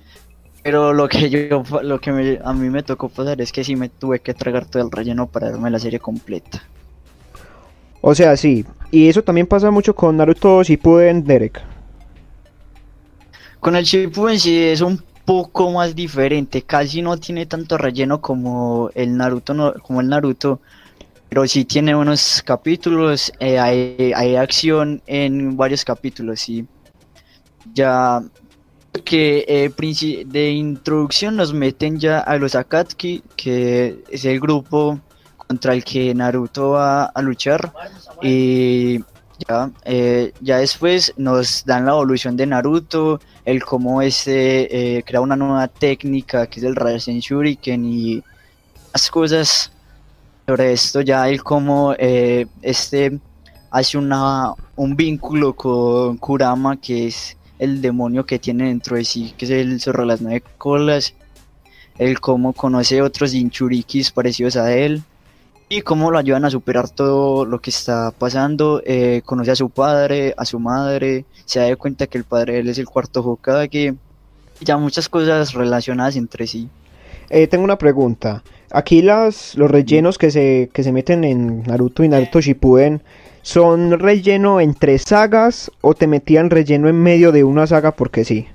Pero lo que yo lo que me- a mí me tocó pasar es que sí me tuve que tragar todo el relleno para verme la serie completa. O sea, sí. Y eso también pasa mucho con Naruto Shippuden Derek. Con el Shippuden sí es un poco más diferente, casi no tiene tanto relleno como el Naruto, como el Naruto, pero sí tiene unos capítulos, eh, hay, hay acción en varios capítulos, sí. Ya que eh, de introducción nos meten ya a los Akatsuki, que es el grupo contra el que Naruto va a luchar, y ya, eh, ya después nos dan la evolución de Naruto, el cómo este eh, crea una nueva técnica que es el Rasen Shuriken y las cosas sobre esto, ya el cómo eh, este hace una, un vínculo con Kurama que es el demonio que tiene dentro de sí, que es el zorro de las nueve colas, el cómo conoce otros Jinchurikis parecidos a él y cómo lo ayudan a superar todo lo que está pasando. eh, conoce a su padre, a su madre, se da de cuenta que el padre de él es el cuarto Hokage. Ya muchas cosas relacionadas entre sí. Eh, tengo una pregunta. Aquí las, los rellenos que se, que se meten en Naruto y Naruto Shippuden, ¿son relleno entre sagas o te metían relleno en medio de una saga porque sí?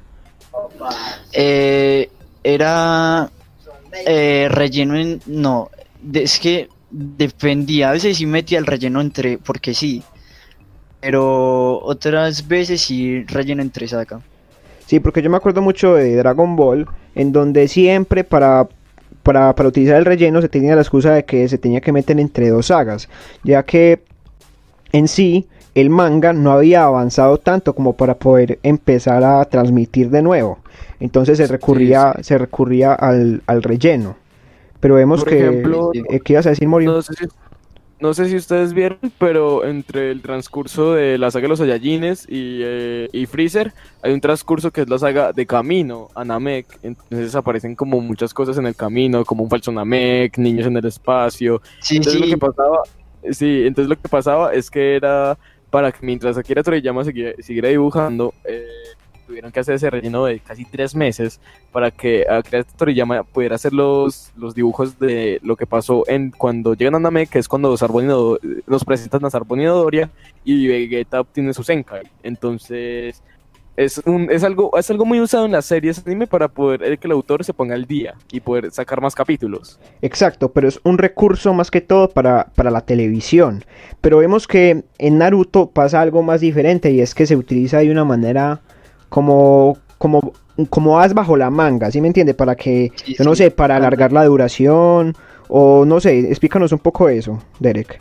Eh, era eh, relleno en... No, es que dependía. A veces sí metía el relleno entre... Porque sí. Pero otras veces sí relleno entre saga. Sí, porque yo me acuerdo mucho de Dragon Ball, en donde siempre para, para, para utilizar el relleno se tenía la excusa de que se tenía que meter entre dos sagas, ya que en sí el manga no había avanzado tanto como para poder empezar a transmitir de nuevo. Entonces se recurría, se recurría al, al relleno. Pero vemos Por que... ejemplo, eh, ¿Qué ibas a decir, Morio? No sé, si, no sé si ustedes vieron, pero entre el transcurso de la saga de los Saiyajines y, eh, y Freezer, hay un transcurso que es la saga de Camino a Namek. Entonces aparecen como muchas cosas en el camino, como un falso Namek, niños en el espacio. Sí, Entonces sí. lo que pasaba, sí, entonces lo que pasaba es que era para que mientras Akira Toriyama siguiera, siguiera dibujando, eh, tuvieron que hacer ese relleno de casi tres meses para que Akira Toriyama pudiera hacer los, los dibujos de lo que pasó en cuando llegan a Namek, que es cuando los, los presentan a Sarbon y Doria y Vegeta obtiene su Senkai. Entonces, es, un, es, algo, es algo muy usado en las series anime para poder eh, que el autor se ponga al día y poder sacar más capítulos. Exacto, pero es un recurso más que todo para, para la televisión. Pero vemos que en Naruto pasa algo más diferente y es que se utiliza de una manera como, como, como as bajo la manga, ¿sí me entiende? Para que, yo no sé, para alargar la duración o no sé, explícanos un poco eso, Derek.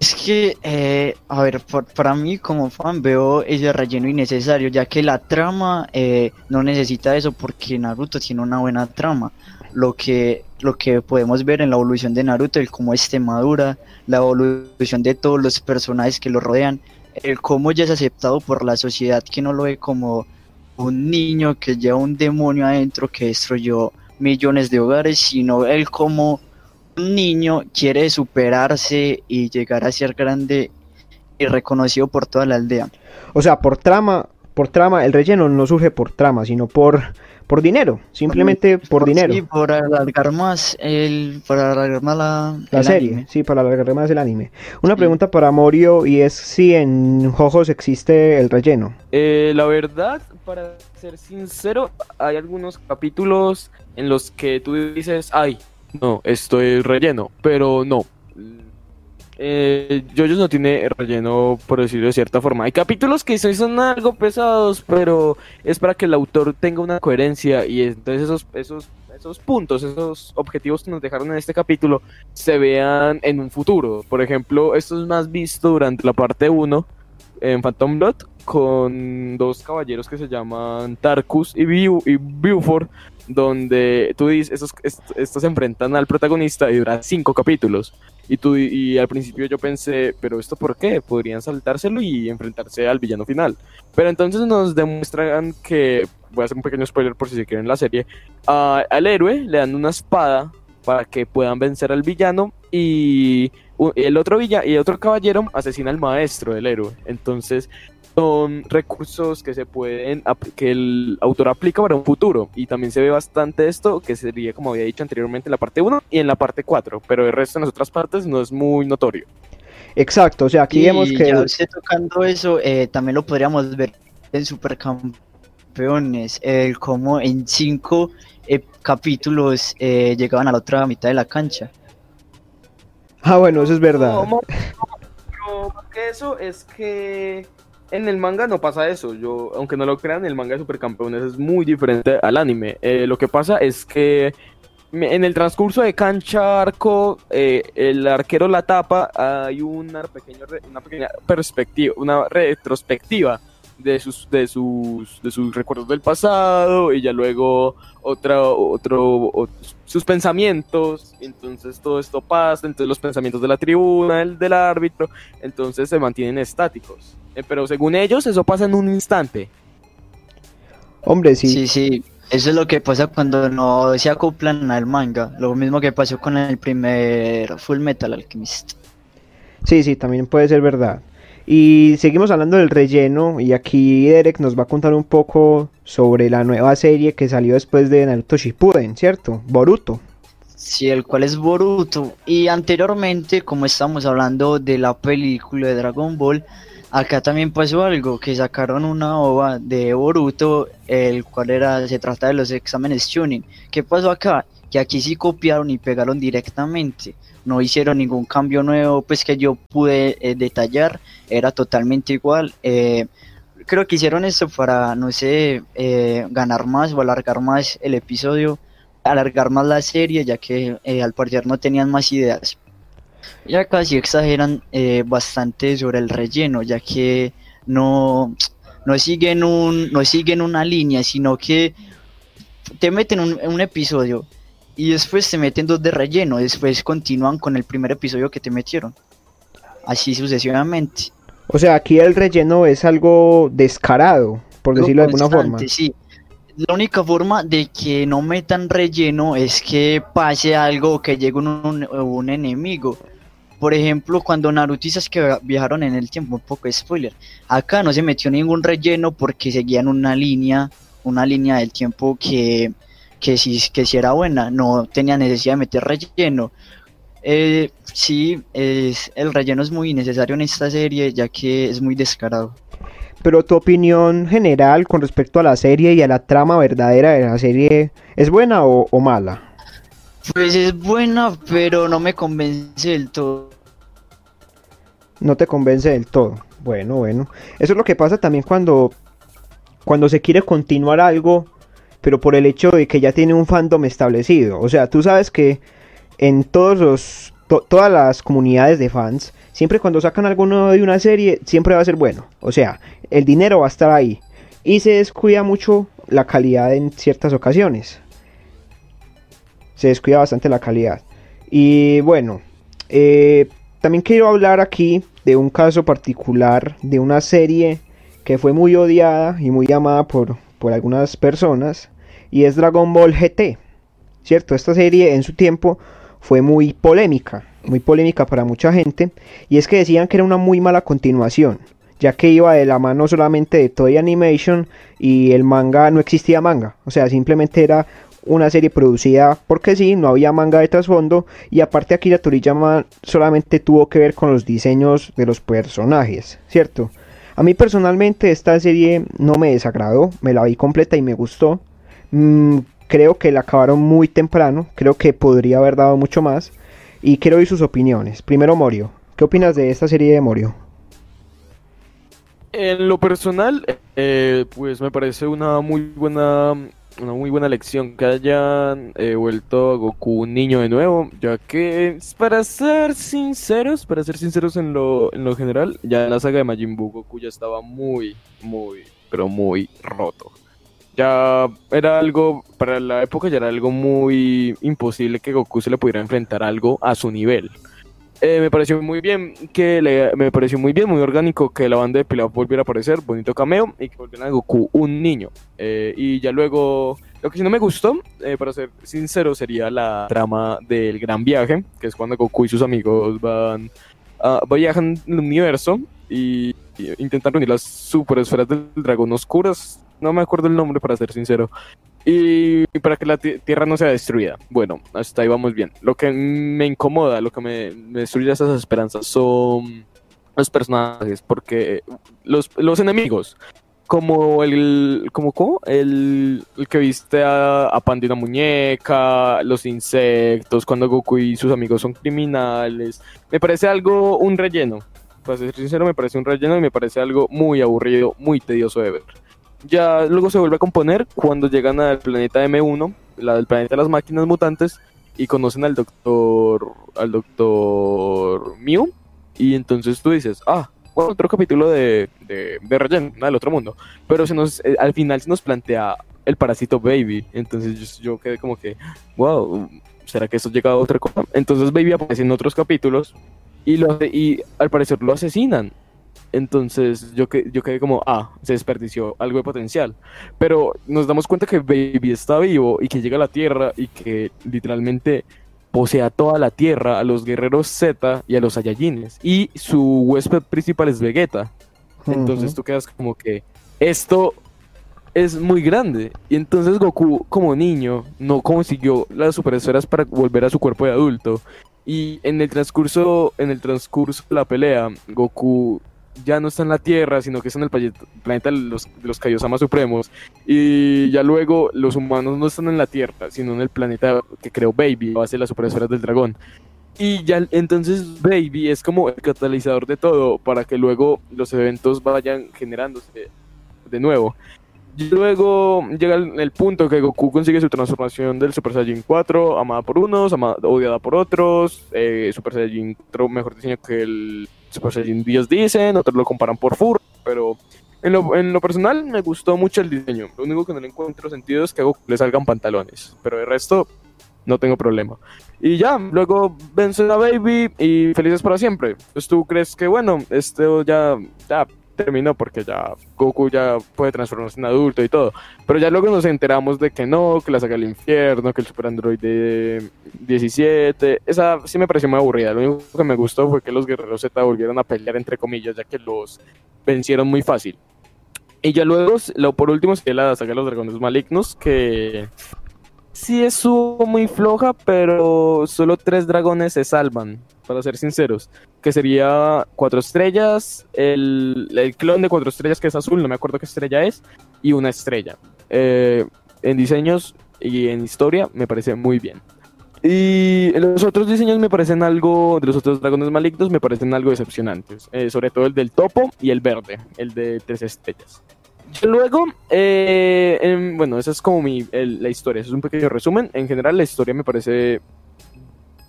Es que, eh, a ver, para mí como fan veo ese relleno innecesario, ya que la trama eh, no necesita eso porque Naruto tiene una buena trama. Lo que, lo que podemos ver en la evolución de Naruto, el cómo este madura, la evolución de todos los personajes que lo rodean, el cómo ya es aceptado por la sociedad que no lo ve como un niño que lleva un demonio adentro que destruyó millones de hogares, sino el cómo un niño quiere superarse y llegar a ser grande y reconocido por toda la aldea. O sea, por trama, por trama, el relleno no surge por trama, sino por, por dinero, simplemente por, dinero. Sí, por alargar más el, para alargar más la, serie, sí, para alargar más el anime. Una pregunta para Morio y es si en Jojos existe el relleno. Eh, la verdad, para ser sincero, hay algunos capítulos en los que tú dices, ay, no, esto es relleno, pero no. Eh, no tiene relleno, por decirlo de cierta forma. Hay capítulos que son algo pesados, pero es para que el autor tenga una coherencia y entonces esos, esos, esos puntos, esos objetivos que nos dejaron en este capítulo se vean en un futuro. Por ejemplo, esto es más visto durante la parte 1 en Phantom Blood con dos caballeros que se llaman Tarkus y, Buford, donde tú dices, estos, estos, enfrentan al protagonista y dura cinco capítulos. Y, tú, y al principio yo pensé, pero ¿esto por qué? Podrían saltárselo y enfrentarse al villano final. Pero entonces nos demuestran que, voy a hacer un pequeño spoiler por si se quieren la serie, al héroe le dan una espada para que puedan vencer al villano y el otro villa y otro caballero asesina al maestro del héroe. Entonces son recursos que se pueden que el autor aplica para un futuro. Y también se ve bastante esto que sería como había dicho anteriormente en la parte 1 y en la parte 4 pero el resto en las otras partes no es muy notorio. Exacto o sea aquí vemos que ya usted tocando eso eh, también lo podríamos ver en Supercampeones el cómo en cinco eh, capítulos eh, llegaban a la otra mitad de la cancha. Ah bueno eso es verdad. Pero más que eso es que en el manga no pasa eso. Yo, aunque no lo crean, el manga de Supercampeones es muy diferente al anime. Eh, lo que pasa es que en el transcurso de cancha arco, eh, el arquero la tapa, hay una, pequeña, una pequeña perspectiva, una retrospectiva de sus, de sus, de sus recuerdos del pasado y ya luego otra, otro, sus pensamientos, entonces todo esto pasa, entonces los pensamientos de la tribuna, el del árbitro, entonces se mantienen estáticos. Eh, pero según ellos eso pasa en un instante. Hombre, sí. Sí, sí. Eso es lo que pasa cuando no se acoplan al manga. Lo mismo que pasó con el primer Full Metal Alchemist. Sí, sí, también puede ser verdad. Y seguimos hablando del relleno y aquí Derek nos va a contar un poco sobre la nueva serie que salió después de Naruto Shippuden, ¿cierto? Boruto. Sí, el cual es Boruto. Y anteriormente, como estamos hablando de la película de Dragon Ball, acá también pasó algo, que sacaron una ova de Boruto, el cual era, se trata de los exámenes tuning. ¿Qué pasó acá? Que aquí sí copiaron y pegaron directamente no hicieron ningún cambio nuevo pues que yo pude eh, detallar, era totalmente igual. Eh, creo que hicieron esto para, no sé, eh, ganar más o alargar más el episodio, alargar más la serie, ya que al parecer no tenían más ideas. Y acá sí exageran bastante sobre el relleno, ya que no, no, siguen un, no siguen una línea, sino que te meten un, un episodio y después se meten dos de relleno, después continúan con el primer episodio que te metieron. Así sucesivamente. O sea, aquí el relleno es algo descarado, por decirlo de alguna forma. Sí. La única forma de que no metan relleno es que pase algo, que llegue un, un enemigo. por ejemplo, cuando Naruto y Sasuke viajaron en el tiempo, un poco de spoiler, acá no se metió ningún relleno porque seguían una línea, una línea del tiempo que, que, sí, que sí era buena, no tenía necesidad de meter relleno. Eh, sí, es, el relleno es muy necesario en esta serie ya que es muy descarado. Pero tu opinión general con respecto a la serie y a la trama verdadera de la serie, ¿es buena o, mala? Pues es buena, pero no me convence del todo. No te convence del todo. Bueno, bueno. Eso es lo que pasa también cuando, cuando se quiere continuar algo, pero por el hecho de que ya tiene un fandom establecido. O sea, tú sabes que en todos los, todas las comunidades de fans, siempre cuando sacan algo nuevo de una serie, siempre va a ser bueno. O sea, el dinero va a estar ahí. Y se descuida mucho la calidad en ciertas ocasiones. Se descuida bastante la calidad. Y bueno, eh, también quiero hablar aquí de un caso particular de una serie que fue muy odiada y muy amada por, por algunas personas. Y es Dragon Ball GT. ¿Cierto? Esta serie en su tiempo fue muy polémica, muy polémica para mucha gente, y es que decían que era una muy mala continuación, ya que iba de la mano solamente de Toy Animation y el manga no existía manga, o sea, simplemente era una serie producida porque sí, no había manga de trasfondo y aparte Akira Toriyama solamente tuvo que ver con los diseños de los personajes, ¿cierto? A mí personalmente esta serie no me desagradó, me la vi completa y me gustó. Mm, creo que la acabaron muy temprano, creo que podría haber dado mucho más y quiero oír sus opiniones. Primero Morio, ¿qué opinas de esta serie de Morio? En lo personal, eh, pues me parece una muy buena una muy buena lección que hayan eh, vuelto a Goku un niño de nuevo, ya que para ser sinceros, para ser sinceros en lo, en lo general, ya en la saga de Majin Buu Goku ya estaba muy, muy, pero muy roto ya era algo, para la época ya era algo muy imposible que Goku se le pudiera enfrentar algo a su nivel. Eh, me pareció muy bien que le, me pareció muy bien, muy orgánico que la banda de Pilaf volviera a aparecer, bonito cameo y que volviera a Goku un niño. Eh, y ya luego, lo que sí no me gustó, eh, para ser sincero, sería la trama del gran viaje, que es cuando Goku y sus amigos van a, viajan el universo y, y intentan reunir las super esferas del dragón oscuras no me acuerdo el nombre para ser sincero. Y, para que la Tierra no sea destruida. Bueno, hasta ahí vamos bien. Lo que me incomoda, lo que me, destruye esas esperanzas son los personajes, porque los, los enemigos, como el, como. El, que viste a, a Pandy una muñeca, los insectos, cuando Goku y sus amigos son criminales, me parece algo, un relleno. Para ser sincero, me parece un relleno y me parece algo muy aburrido, muy tedioso de ver ya luego se vuelve a componer cuando llegan al planeta M1, la del planeta de las máquinas mutantes, y conocen al doctor, al doctor Mew, y entonces tú dices, ah, otro capítulo de, de, de del otro mundo, pero se nos, eh, al final se nos plantea el parásito Baby, entonces yo, quedé como que, wow, ¿será que esto llega a otra cosa? Entonces Baby aparece en otros capítulos, y, lo, y al parecer lo asesinan, entonces yo, que, yo quedé como, ah, se desperdició algo de potencial. Pero nos damos cuenta que Baby está vivo y que llega a la Tierra y que literalmente posee toda la Tierra, a los guerreros Z y a los Saiyajines. Y su huésped principal es Vegeta. Entonces tú quedas como que esto es muy grande. Y entonces Goku, como niño, no consiguió las superesferas para volver a su cuerpo de adulto. Y en el transcurso, en el transcurso de la pelea, Goku ya no está en la Tierra, sino que está en el planeta de los, de los Kaiosama Supremos. Y ya luego los humanos no están en la Tierra, sino en el planeta que creó Baby, base de las superesferas del dragón. Y ya entonces Baby es como el catalizador de todo para que luego los eventos vayan generándose de nuevo. Luego llega el, punto que Goku consigue su transformación del Super Saiyan 4, amada por unos, odiada por otros, eh, Super Saiyan 4 mejor diseño que el Super Saiyan Dios dicen, otros lo comparan por Fur, pero en lo, personal me gustó mucho el diseño. Lo único que no le encuentro sentido es que le salgan pantalones, pero el resto no tengo problema. Y ya, luego vencen a Baby y felices para siempre. Entonces tú crees que, bueno, esto ya, ya terminó porque ya Goku ya puede transformarse en adulto y todo. Pero ya luego nos enteramos de que no, que la saca al infierno, que el Super Android de 17. Esa sí me pareció muy aburrida. Lo único que me gustó fue que los guerreros Z volvieron a pelear entre comillas, ya que los vencieron muy fácil. Y ya luego, lo, por último, sigue la saga de los dragones malignos, que sí es muy floja, pero solo tres dragones se salvan, para ser sinceros. Que sería cuatro estrellas, el, clon de cuatro estrellas que es azul, no me acuerdo qué estrella es, y una estrella. Eh, en diseños y en historia me parece muy bien. Y los otros diseños me parecen algo, de los otros dragones malignos me parecen algo decepcionantes. Eh, sobre todo el del topo y el verde, el de tres estrellas. Luego, eh, bueno, esa es como mi, la historia, eso es un pequeño resumen. En general, la historia me parece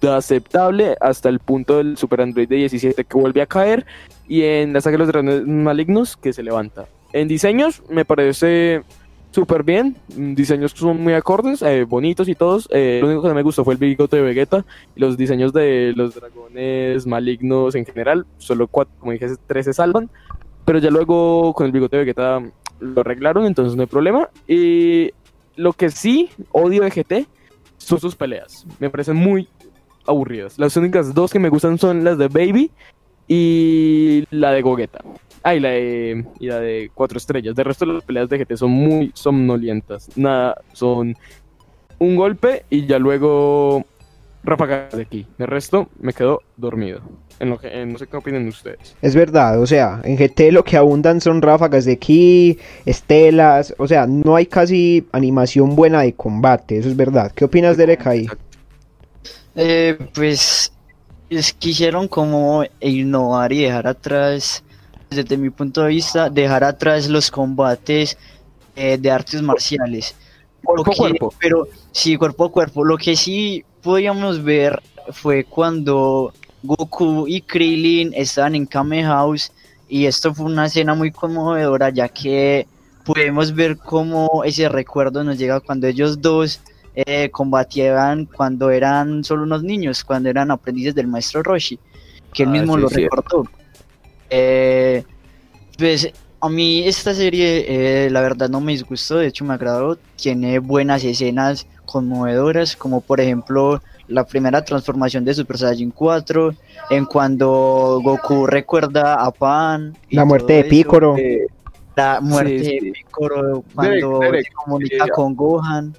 aceptable hasta el punto del Super Android de 17 que vuelve a caer y en la saga de los dragones malignos que se levanta. En diseños me parece súper bien. Diseños que son muy acordes, eh, bonitos y todos. Eh, lo único que no me gustó fue el bigote de Vegeta y los diseños de los dragones malignos en general. Solo cuatro, como dije, tres se salvan. Pero ya luego con el bigote de Vegeta lo arreglaron, entonces no hay problema. Y lo que sí odio de GT son sus peleas. Me parecen muy aburridas. Las únicas dos que me gustan son las de Baby y la de Gogeta. Ah, y la de, y la de cuatro estrellas. De resto, las peleas de GT son muy somnolientas. Nada, son un golpe y ya luego ráfagas de aquí. De resto, me quedo dormido. En lo que, no sé qué opinan ustedes. Es verdad, o sea, en GT lo que abundan son ráfagas de ki, estelas, o sea, no hay casi animación buena de combate, eso es verdad. ¿Qué opinas, Derek, ahí? Eh, pues quisieron como innovar y dejar atrás desde mi punto de vista, dejar atrás los combates eh, de artes marciales. Cuerpo a cuerpo. Pero sí, cuerpo a cuerpo. Lo que sí podíamos ver fue cuando Goku y Krillin estaban en Kame House y esto fue una escena muy conmovedora ya que podemos ver cómo ese recuerdo nos llega cuando ellos dos eh, combatían cuando eran solo unos niños, cuando eran aprendices del maestro Roshi, que él ah, mismo lo recordó. Eh, pues a mí esta serie eh, la verdad no me disgustó, de hecho me agradó, tiene buenas escenas conmovedoras, como por ejemplo la primera transformación de Super Saiyan 4, en cuando Goku recuerda a Pan. La muerte de Piccolo. la muerte de Piccolo cuando se comunica con Gohan.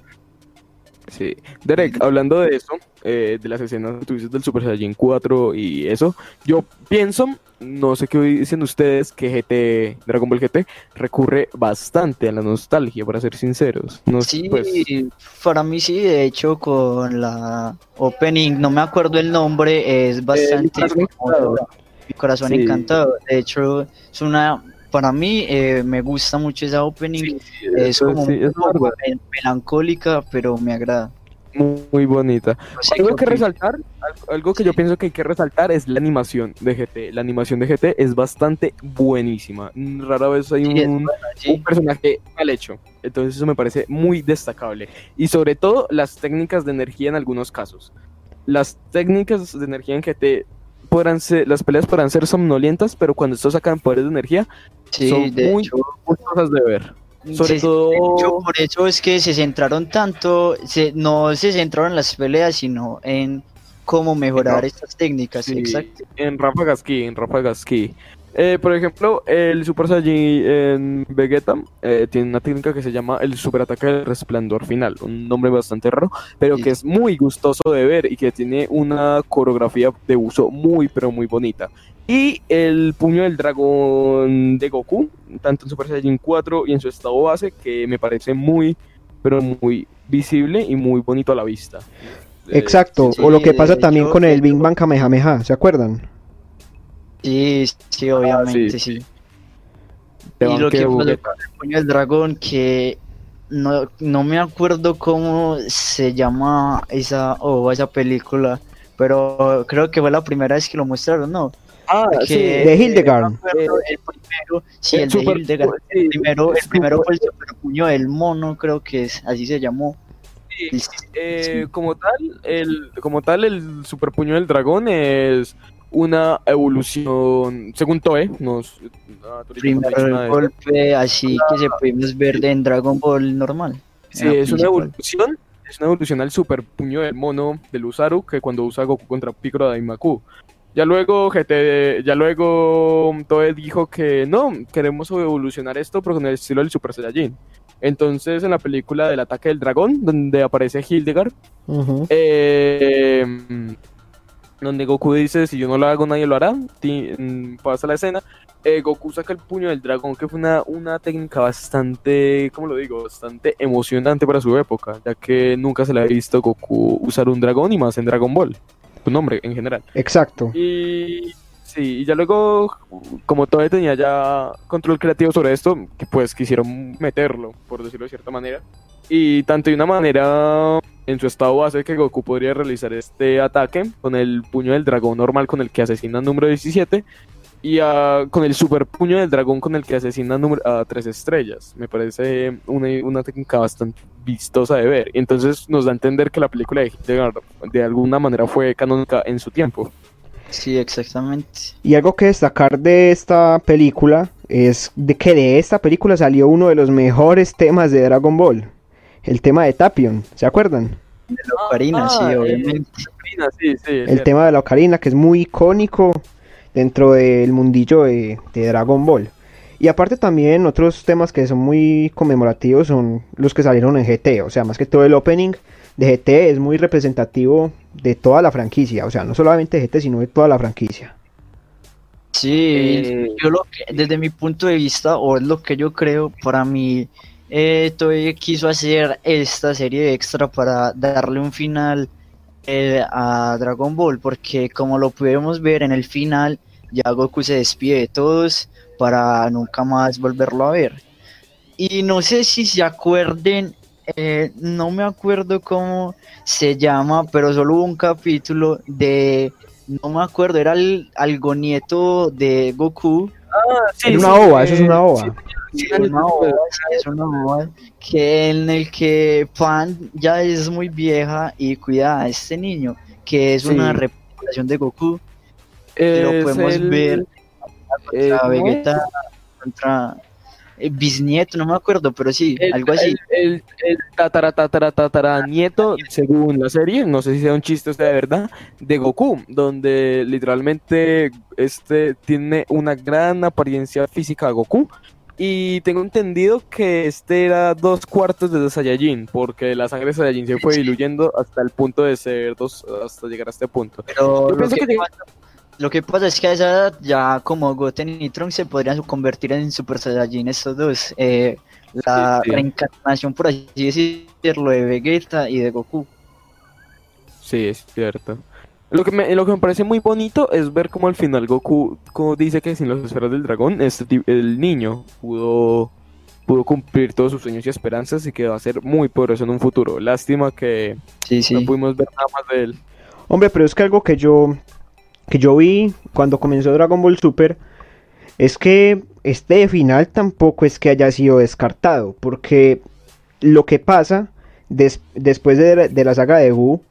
Sí, Derek, hablando de eso, eh, de las escenas que tuviste del Super Saiyan 4 y eso, yo pienso, no sé qué dicen ustedes, que GT, Dragon Ball GT, recurre bastante a la nostalgia, para ser sinceros. No, sí, pues... para mí sí, de hecho, con la opening, no me acuerdo el nombre, es bastante... mi corazón encantado. De hecho, es una para mí eh, me gusta mucho esa opening. es como melancólica, pero me agrada. Muy, bonita. algo que resaltar, algo, que yo pienso que hay que resaltar es la animación de GT. La animación de GT es bastante buenísima. Rara vez hay un, un personaje mal hecho. Entonces eso me parece muy destacable. Y sobre todo las técnicas de energía en algunos casos. Las técnicas de energía en GT podrán ser, las peleas podrán ser somnolientas, pero cuando estos sacan poderes de energía, son muy cosas de ver. Sobre todo... por eso es que se centraron tanto, se, no se centraron en las peleas, sino en cómo mejorar estas técnicas. exacto. En Rafa Gaski, en. Eh, por ejemplo, el Super Saiyan en Vegeta eh, tiene una técnica que se llama el Super Ataque del Resplandor Final, un nombre bastante raro, pero que es muy gustoso de ver y que tiene una coreografía de uso muy, pero muy bonita. Y el puño del dragón de Goku, tanto en Super Saiyan 4 y en su estado base, que me parece muy, pero muy visible y muy bonito a la vista. Exacto, o lo que pasa también con el Big Bang Kamehameha, ¿se acuerdan? Sí, sí, obviamente, sí. Y lo que con el puño del dragón, que no, no me acuerdo cómo se llama esa o esa película, pero creo que fue la primera vez que lo mostraron, ¿no? Ah, sí, de Hildegard. El primero, sí, el, de Hildegard. el primero, el primero fue el super puño del mono, creo que es, así se llamó. Eh, como tal, el, como tal, el super puño del dragón es una evolución, según Toe, nos... Primer golpe así que se podemos ver en Dragon Ball normal. Sí, es una evolución, es una evolución al super puño del mono del Usaru que cuando usa Goku contra Piccolo Daimaku. Ya luego GT, ya luego Toe dijo que no, queremos evolucionar esto pero con el estilo del Super Saiyajin. Entonces en la película del ataque del dragón, donde aparece Hildegard, eh, donde Goku dice, si yo no lo hago nadie lo hará, mm, pasa la escena, eh, Goku saca el puño del dragón, que fue una, una técnica bastante, ¿cómo lo digo? Bastante emocionante para su época, ya que nunca se le había visto Goku usar un dragón y más en Dragon Ball, su nombre en general. Exacto. Y sí, y ya luego, como todavía tenía ya control creativo sobre esto, que pues quisieron meterlo, por decirlo de cierta manera. Y tanto de una manera en su estado base que Goku podría realizar este ataque con el puño del dragón normal con el que asesina al número 17 y con el super puño del dragón con el que asesina a tres estrellas. Me parece una, una, técnica bastante vistosa de ver. Entonces nos da a entender que la película de de alguna manera fue canónica en su tiempo. Sí, exactamente. Y algo que destacar de esta película es de que de esta película salió uno de los mejores temas de Dragon Ball el tema de Tapion, ¿se acuerdan? De la ocarina, sí, ah, obviamente. el tema de la ocarina, que es muy icónico dentro del mundillo de, Dragon Ball. Y aparte también otros temas que son muy conmemorativos son los que salieron en GT, o sea, más que todo el opening de GT es muy representativo de toda la franquicia, o sea, no solamente de GT, sino de toda la franquicia. Sí, eh, yo lo que, desde mi punto de vista, o es lo que yo creo, para mí eh, quiso hacer esta serie extra para darle un final eh, a Dragon Ball, porque como lo pudimos ver en el final, ya Goku se despide de todos para nunca más volverlo a ver. Y no sé si se acuerden, eh, no me acuerdo cómo se llama, pero solo hubo un capítulo de, no me acuerdo, era el, algo nieto de Goku. Ah, sí, una ova, eso es una ova es una que en el que Pan ya es muy vieja y cuida a este niño, que es una representación de Goku. lo podemos ver contra Vegeta, contra eh, bisnieto, no me acuerdo, pero sí, algo así. El, el, tatara, tatara, tatara nieto, según la serie, no sé si sea un chiste o sea de verdad, de Goku, donde literalmente este tiene una gran apariencia física de Goku, y tengo entendido que este era dos cuartos de Saiyajin, porque la sangre de Saiyajin se fue diluyendo hasta el punto de ser dos, hasta llegar a este punto. Pero lo que, pasa, es que a esa edad ya como Goten y Trunks se podrían convertir en Super Saiyajin estos dos. Eh, la reencarnación, por así decirlo, de Vegeta y de Goku. Sí, es cierto. Lo que, me, lo que me parece muy bonito es ver cómo al final Goku como dice que sin las esferas del dragón, este, el niño pudo, pudo cumplir todos sus sueños y esperanzas y que va a ser muy poderoso en un futuro. Lástima que no pudimos ver nada más de él. Hombre, pero es que algo que yo, que yo vi cuando comenzó Dragon Ball Super es que este final tampoco es que haya sido descartado, porque lo que pasa después de, de la saga de Wu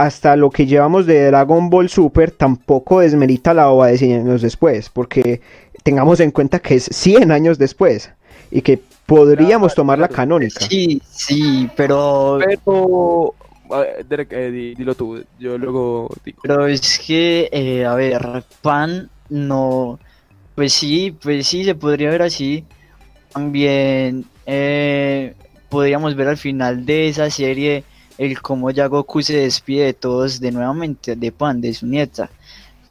hasta lo que llevamos de Dragon Ball Super tampoco desmerita la OVA de 100 años después, porque tengamos en cuenta que es 100 años después y que podríamos tomar la canónica. Sí, sí, pero... Pero... Derek, eh, dilo tú, yo luego digo. Pero es que, eh, a ver, Pan no... Pues sí, pues sí, se podría ver así. También eh, podríamos ver al final de esa serie el cómo ya Goku se despide de todos de nuevamente, de Pan, de su nieta.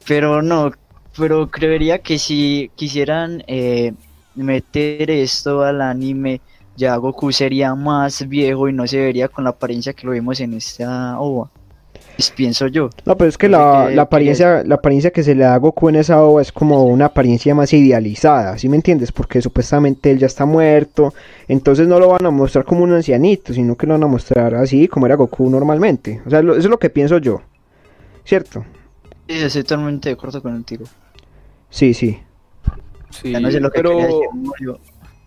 Pero no, pero creería que si quisieran eh, meter esto al anime, ya Goku sería más viejo y no se vería con la apariencia que lo vimos en esta ova pienso yo. No, pero es que la, apariencia, la apariencia que se le da a Goku en esa ova es como una apariencia más idealizada, ¿sí me entiendes? Porque supuestamente él ya está muerto, entonces no lo van a mostrar como un ancianito, sino que lo van a mostrar así como era Goku normalmente. O sea, eso es lo que pienso yo, ¿cierto? Sí, estoy totalmente de acuerdo con el tiro. Sí, sí. Sí, pero...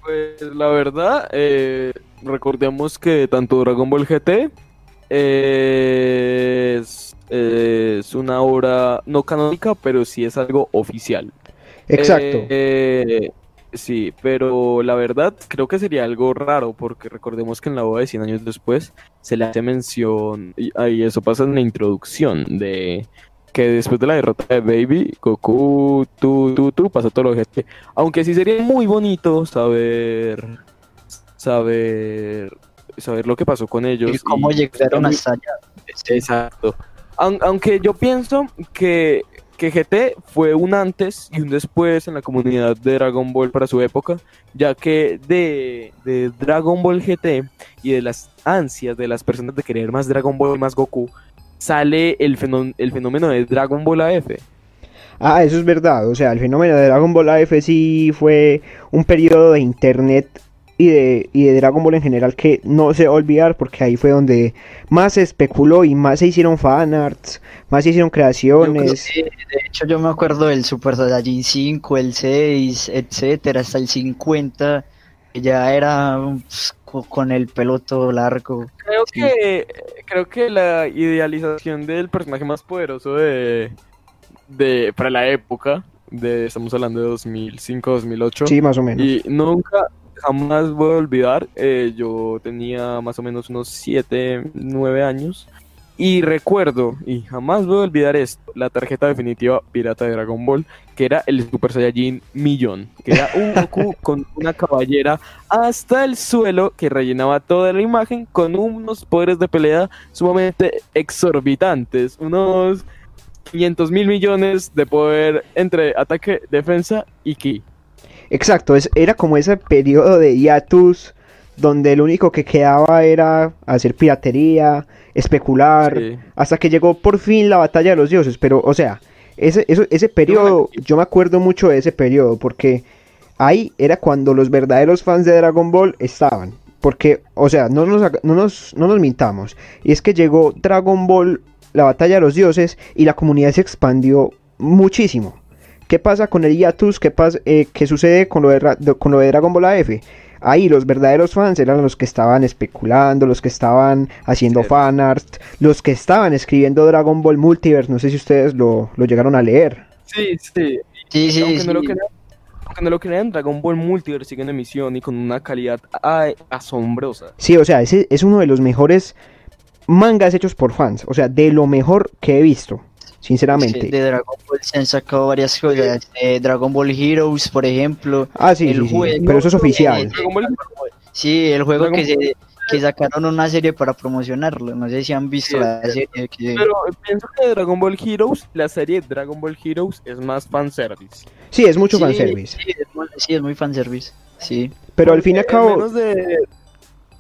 Pues la verdad, eh, recordemos que tanto Dragon Ball GT es es una obra no canónica, pero sí es algo oficial. Exacto. Eh, sí, pero la verdad creo que sería algo raro, porque recordemos que en la boda de 100 años después se le hace mención, y ahí eso pasa en la introducción, de que después de la derrota de Baby, Goku, tú, tú, tú, pasó todo lo que... Aunque sí sería muy bonito saber, saber, saber lo que pasó con ellos. Y cómo llegaron hasta allá. Exacto. Aun- aunque yo pienso que, que GT fue un antes y un después en la comunidad de Dragon Ball para su época, ya que de, de Dragon Ball GT y de las ansias de las personas de querer más Dragon Ball y más Goku, sale el, fenó- el fenómeno de Dragon Ball AF. Ah, eso es verdad. O sea, el fenómeno de Dragon Ball AF sí fue un periodo de internet y de, y de Dragon Ball en general que no se va a olvidar porque ahí fue donde más se especuló y más se hicieron fanarts, más se hicieron creaciones. Sí, de hecho, yo me acuerdo del Super Saiyajin 5, el 6, etcétera, hasta el 50, que ya era pues, co- con el pelo todo largo. Creo Sí. que creo que la idealización del personaje más poderoso de, de para la época, de estamos hablando de 2005, 2008. Sí, más o menos. Y nunca, jamás voy a olvidar, eh, yo tenía más o menos unos 7, 9 años. Y recuerdo, y jamás voy a olvidar esto, la tarjeta definitiva pirata de Dragon Ball, que era el Super Saiyajin Millón, que era un <laughs> Goku con una caballera hasta el suelo que rellenaba toda la imagen con unos poderes de pelea sumamente exorbitantes, unos 500 mil millones de poder entre ataque, defensa y ki. Exacto, es, era como ese periodo de hiatus donde lo único que quedaba era hacer piratería, especular, Sí. hasta que llegó por fin la batalla de los dioses. Pero, o sea, ese, eso- ese periodo, yo me acuerdo mucho de ese periodo, porque ahí era cuando los verdaderos fans de Dragon Ball estaban. Porque, o sea, no nos, no nos, no nos mintamos. Y es que llegó Dragon Ball, la batalla de los dioses, y la comunidad se expandió muchísimo. ¿Qué pasa con el hiatus? ¿Qué, pasa, eh, ¿qué sucede con lo, de, con lo de Dragon Ball AF? Ahí los verdaderos fans eran los que estaban especulando, los que estaban haciendo Cierto. fanart, los que estaban escribiendo Dragon Ball Multiverse. No sé si ustedes lo, lo llegaron a leer. Sí, sí. Sí, sí, aunque, sí. No lo crean, aunque no lo crean, Dragon Ball Multiverse sigue en emisión y con una calidad ay, asombrosa. Sí, o sea, ese es uno de los mejores mangas hechos por fans. O sea, de lo mejor que he visto, sinceramente. Sí, de Dragon Ball se han sacado varias cosas. eh, Dragon Ball Heroes, por ejemplo. Ah, sí, el sí, sí, juego, pero eso es oficial. eh, Sí, el juego Dragon que, se, que sacaron una serie para promocionarlo. No sé si han visto Sí, la sí. serie. que- Pero pienso que Dragon Ball Heroes, la serie Dragon Ball Heroes es más fanservice. Sí, es mucho Sí, fanservice. Sí, es muy, sí, es muy fanservice. Sí. Pero al fin y al En cabo, menos de,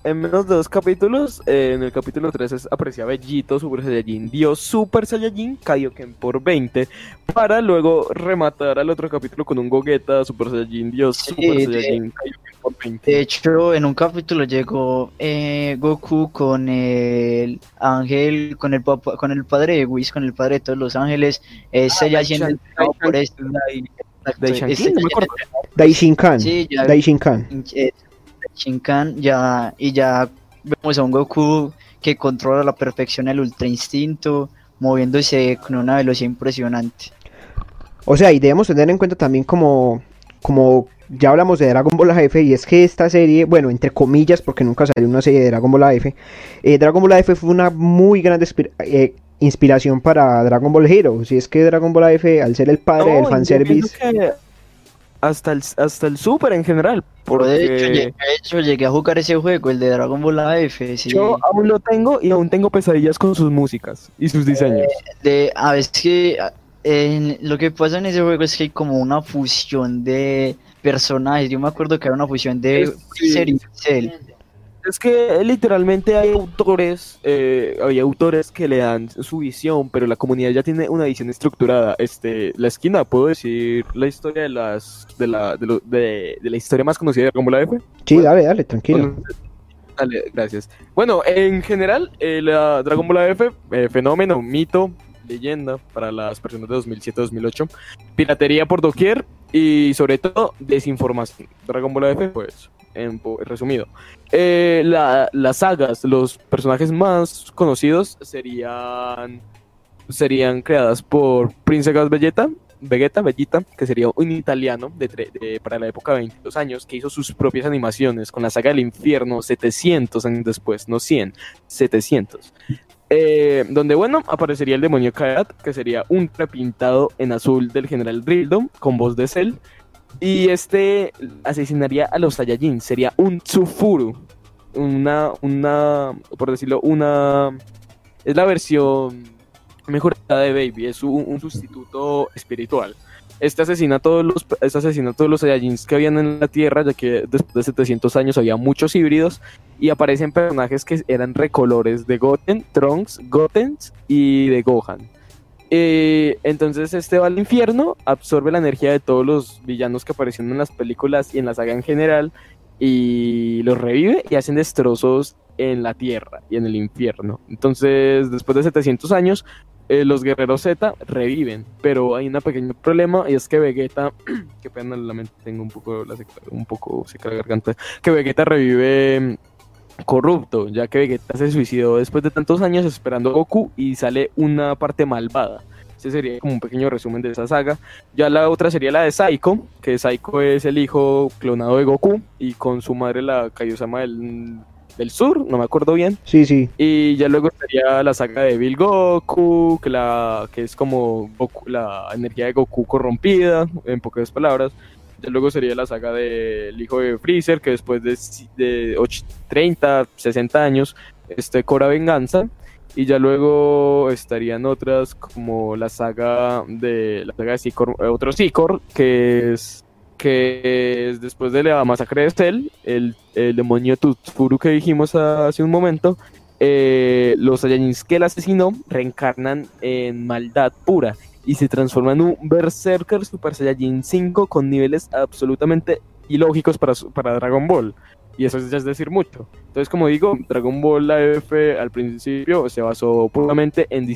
en menos de dos capítulos, eh, en el capítulo 3 aparecía Bellito, Super Saiyajin, Dios Super Saiyajin, Kaioken por 20, para luego rematar al otro capítulo con un Gogeta, Super Saiyajin, Dios Sí, Super de- Saiyajin, Kaioken por 20. De hecho, en un capítulo llegó eh, Goku con el ángel, con el papá, con el padre de Whis, con el padre de todos los ángeles. Siendo Daishan- entrenado por Daishan- este. Dai- exacto, Daishan este no me siendo <laughs> acuerdo. Daishinkan. Sí, ya- Daishinkan. eh, Shinkan ya y ya vemos a un Goku que controla a la perfección el ultra instinto, moviéndose con una velocidad impresionante. O sea, y debemos tener en cuenta también como, como ya hablamos de Dragon Ball AF, y es que esta serie, bueno, entre comillas, porque nunca salió una serie de Dragon Ball AF, eh, Dragon Ball AF fue una muy grande eh, inspiración para Dragon Ball Heroes, y es que Dragon Ball AF, al ser el padre No, del fanservice, hasta el, hasta el Super en general, Pero de, hecho, porque llegué, de hecho, llegué a jugar ese juego, el de Dragon Ball AF. Sí. yo aún lo tengo y aún tengo pesadillas con sus músicas y sus diseños. De, a veces que en- lo que pasa en ese juego es que hay como una fusión de personajes. Yo me acuerdo que era una fusión de sí. Freezer y Cell. Es que literalmente hay autores, eh, hay autores que le dan su visión, pero la comunidad ya tiene una visión estructurada. Este, la esquina, puedo decir la historia de las, de la, de, lo- de- de la historia más conocida de Dragon Ball AF. sí, dale, dale, tranquilo. Dale, gracias. Bueno, en general, eh, la Dragon Ball AF, eh, fenómeno, mito, leyenda para las personas de 2007-2008, piratería por doquier y sobre todo desinformación. Dragon Ball AF, pues, en resumido. Eh, la- las sagas, los personajes más conocidos serían serían creadas por Princess Vegeta, Vegeta, Vegeta, que sería un italiano de, para la época de 22 años, que hizo sus propias animaciones con la saga del infierno 700 años después, no 100, 700. Eh, donde, bueno, aparecería el demonio Karat, que sería un repintado en azul del general Rildom, con voz de Cell. Y este asesinaría a los Saiyajin, sería un Tsufuru. Una, una, por decirlo, una... Es la versión mejorada de Baby, es un, sustituto espiritual. Este asesina, todos los, este asesina a todos los Saiyajins que habían en la Tierra, ya que después de 700 años había muchos híbridos, y aparecen personajes que eran recolores de Goten, Trunks, Gotens y de Gohan. Eh, entonces este va al infierno, absorbe la energía de todos los villanos que aparecieron en las películas y en la saga en general, y los revive y hacen destrozos en la tierra y en el infierno. Entonces, después de 700 años, eh, los guerreros Z reviven, pero hay un pequeño problema y es que Vegeta, <clears throat> que pena la mente, tengo un poco la un poco seca la garganta, que Vegeta revive mm, corrupto, ya que Vegeta se suicidó después de tantos años esperando a Goku y sale una parte malvada. Ese sería como un pequeño resumen de esa saga. Ya la otra sería la de Saiko, que Saiko es el hijo clonado de Goku y con su madre la Kaiosama del del sur, no me acuerdo bien. Sí, sí. Y ya luego estaría la saga de Bill Goku, que, la, que es como la energía de Goku corrompida, en pocas palabras. Ya luego sería la saga del hijo de Freezer, que después de, de 30, 60 años, este cobra venganza. Y ya luego estarían otras como la saga de la saga de otro Sicor, que es que es después de la masacre de Cell, el, el demonio Tutsfuru que dijimos hace un momento, eh, los Saiyajins que él asesinó reencarnan en maldad pura y se transforman en un Berserker Super Saiyajin 5 con niveles absolutamente ilógicos para, para Dragon Ball. Y eso ya es decir mucho. Entonces, como digo, Dragon Ball AF al principio se basó puramente en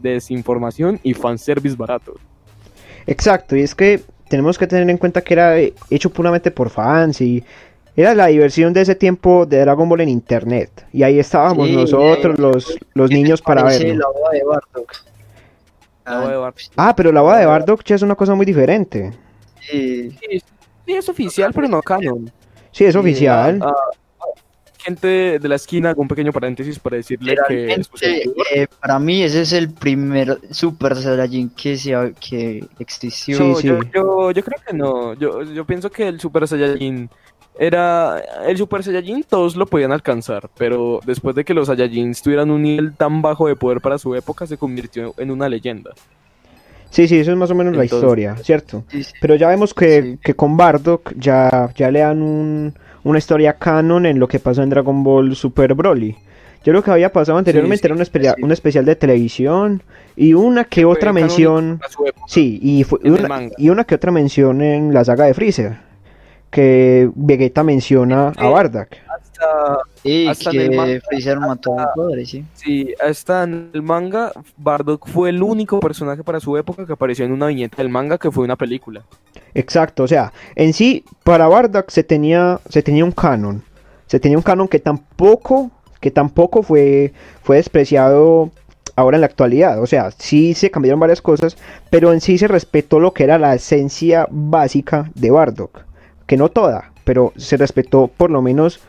desinformación y fanservice barato. Exacto, y es que tenemos que tener en cuenta que era hecho puramente por fans y era la diversión de ese tiempo de Dragon Ball en internet. Y ahí estábamos nosotros, los, los niños, para verlo. La boda de Bardock. Ah, pero la boda de Bardock ya es una cosa muy diferente. Sí, sí es oficial, pero no canon. Sí, es oficial. Ah, gente de la esquina, un pequeño paréntesis para decirle que... Eh, para mí ese es el primer Super Saiyajin que, se, que existió. Yo, yo, yo, creo que no. Yo, yo pienso que el Super Saiyajin era... El Super Saiyajin todos lo podían alcanzar, pero después de que los Saiyajins tuvieran un nivel tan bajo de poder para su época, se convirtió en una leyenda. Sí, sí, eso es más o menos la historia, ¿cierto? Pero ya vemos que, que con Bardock ya, ya le dan un una historia canon en lo que pasó en Dragon Ball Super Broly. Yo lo que había pasado anteriormente era un, especial, un especial de televisión y una que otra mención. Sí, y, una, y una que otra mención en la saga de Freezer. Que Vegeta menciona a Bardock hasta, en el manga, Freezer mató a sí. Sí, hasta en el manga, Bardock fue el único personaje para su época que apareció en una viñeta del manga que fue una película. Exacto, o sea, en sí, para Bardock se tenía, se tenía un canon. Se tenía un canon que tampoco, que tampoco fue, fue despreciado ahora en la actualidad. O sea, sí se cambiaron varias cosas, pero en sí se respetó lo que era la esencia básica de Bardock. Que no toda, pero se respetó por lo menos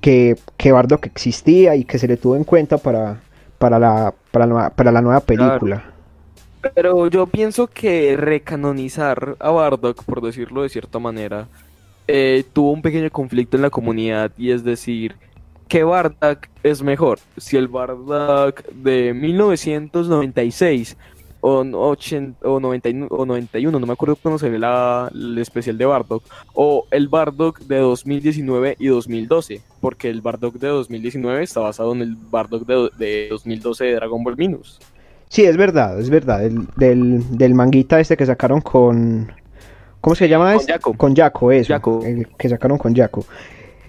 que, que Bardock existía y que se le tuvo en cuenta para, para, la, para, la, para la nueva película. Pero yo pienso que recanonizar a Bardock, por decirlo de cierta manera, eh, tuvo un pequeño conflicto en la comunidad y es decir, ¿qué Bardock es mejor? Si el Bardock de 1996 o, 80, o, 91, no me acuerdo cuándo se ve la, el especial de Bardock, o el Bardock de 2019 y 2012, porque el Bardock de 2019 está basado en el Bardock de, de 2012 de Dragon Ball Minus. Sí, es verdad, es verdad, el, del, del manguita este que sacaron con... ¿Cómo se llama? Con Jaco. Con Jaco, eso. El que sacaron con Jaco.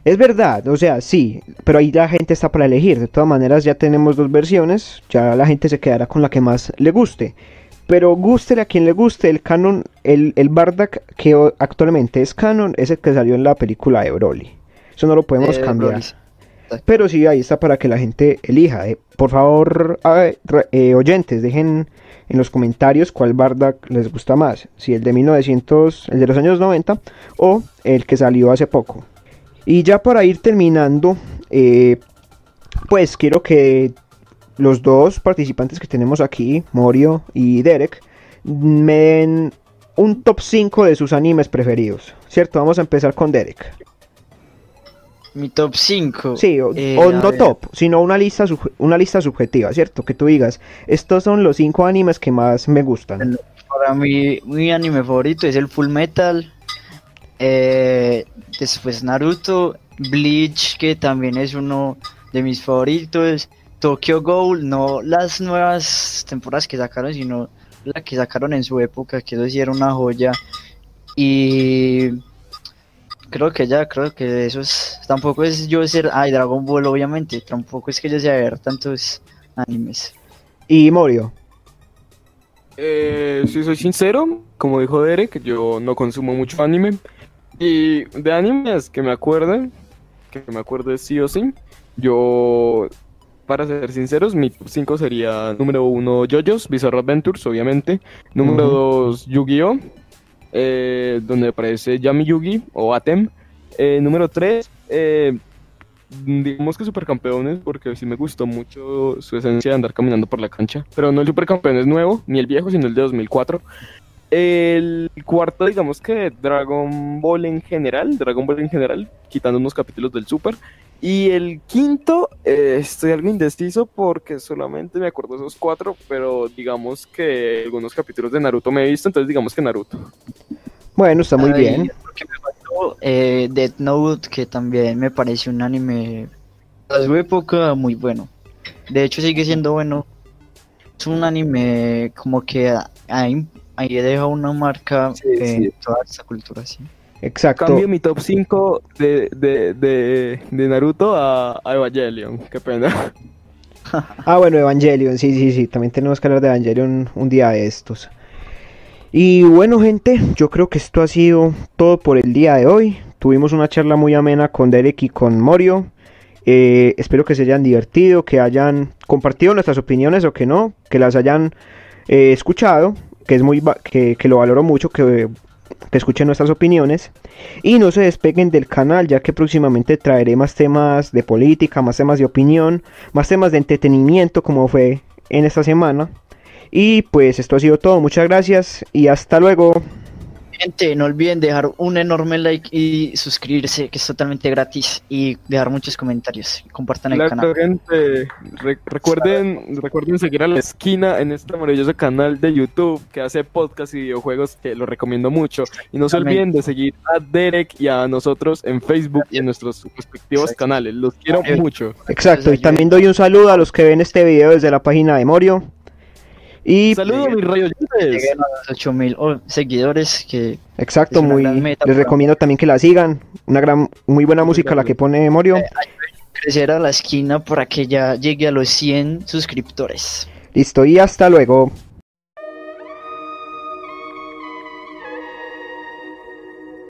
Es verdad, o sea, sí, pero ahí la gente está para elegir. De todas maneras, ya tenemos dos versiones, ya la gente se quedará con la que más le guste. Pero guste a quien le guste, el canon, el, el Bardak que actualmente es canon, es el que salió en la película de Broly. Eso no lo podemos cambiar. Pero sí, ahí está para que la gente elija. Eh, por favor, eh, oyentes, dejen en los comentarios cuál Bardak les gusta más. Si el de 1900, el de los años 90 o el que salió hace poco. Y ya para ir terminando, eh, pues quiero que los dos participantes que tenemos aquí, Morio y Derek, me den un top 5 de sus animes preferidos. ¿Cierto? Vamos a empezar con Derek. Mi top 5. Sí, o, Eh, o no ver. top, sino una lista, una lista subjetiva, ¿cierto? Que tú digas, estos son los 5 animes que más me gustan. Para mí, mi anime favorito es el Full Metal. Eh, después Naruto. Bleach, que también es uno de mis favoritos. Tokyo Ghoul, no las nuevas temporadas que sacaron, sino la que sacaron en su época, que eso sí era una joya. Y creo que ya, creo que eso es. Tampoco es yo ser. Ay, Dragon Ball, obviamente. Tampoco es que yo sea ver tantos animes. Y Morio. Eh, si soy sincero, como dijo Derek, yo no consumo mucho anime. Y de animes que me acuerden, que me acuerde sí o sí, yo, para ser sinceros, mi top 5 sería número 1 JoJo's Bizarre Adventures, obviamente. Número Ujú. 2 Yu-Gi-Oh! eh, donde aparece Yami Yugi o Atem. Eh, número 3, digamos que Supercampeones, porque sí me gustó mucho su esencia de andar caminando por la cancha. Pero no el Supercampeones nuevo, ni el viejo, sino el de 2004. El cuarto, digamos que Dragon Ball en general, Dragon Ball en general, quitando unos capítulos del Super. Y el quinto, eh, estoy algo indeciso porque solamente me acuerdo de esos cuatro, pero digamos que algunos capítulos de Naruto me he visto, entonces digamos que Naruto. Bueno, está muy Ay, bien. eh, Death Note, que también me parece un anime a su época muy bueno. De hecho, sigue siendo bueno. Es un anime como que ahí, ahí deja una marca Sí, en sí. toda esta cultura, sí. Exacto. Cambio mi top 5 de, de, de, de Naruto a, a Evangelion, qué pena. <laughs> Ah, bueno, Evangelion, sí, sí, sí. También tenemos que hablar de Evangelion un día de estos. Y bueno, gente, yo creo que esto ha sido todo por el día de hoy. Tuvimos una charla muy amena con Derek y con Morio. Eh, espero que se hayan divertido, que hayan compartido nuestras opiniones o que no, que las hayan eh, escuchado, que es muy que, que lo valoro mucho, que, que escuchen nuestras opiniones. Y no se despeguen del canal, ya que próximamente traeré más temas de política, más temas de opinión, más temas de entretenimiento, como fue en esta semana. Y pues esto ha sido todo, muchas gracias y hasta luego. Gente, no olviden dejar un enorme like y suscribirse, que es totalmente gratis, y dejar muchos comentarios. y Compartan el Claro, canal. gente, re- recuerden, recuerden seguir a la esquina en este maravilloso canal de YouTube que hace podcast y videojuegos que lo recomiendo mucho. Y no se olviden de seguir a Derek y a nosotros en Facebook y en nuestros respectivos Exacto. canales. Los quiero mucho. Exacto, y también doy un saludo a los que ven este video desde la página de Morio. Y Saludos, mis rayos. Lleguen a los 8000 o- seguidores que exacto, muy meta les recomiendo también que la sigan. Una gran muy buena música la que pone Morio. crecer a la esquina para que ya llegue a los 100 suscriptores. Listo y hasta luego.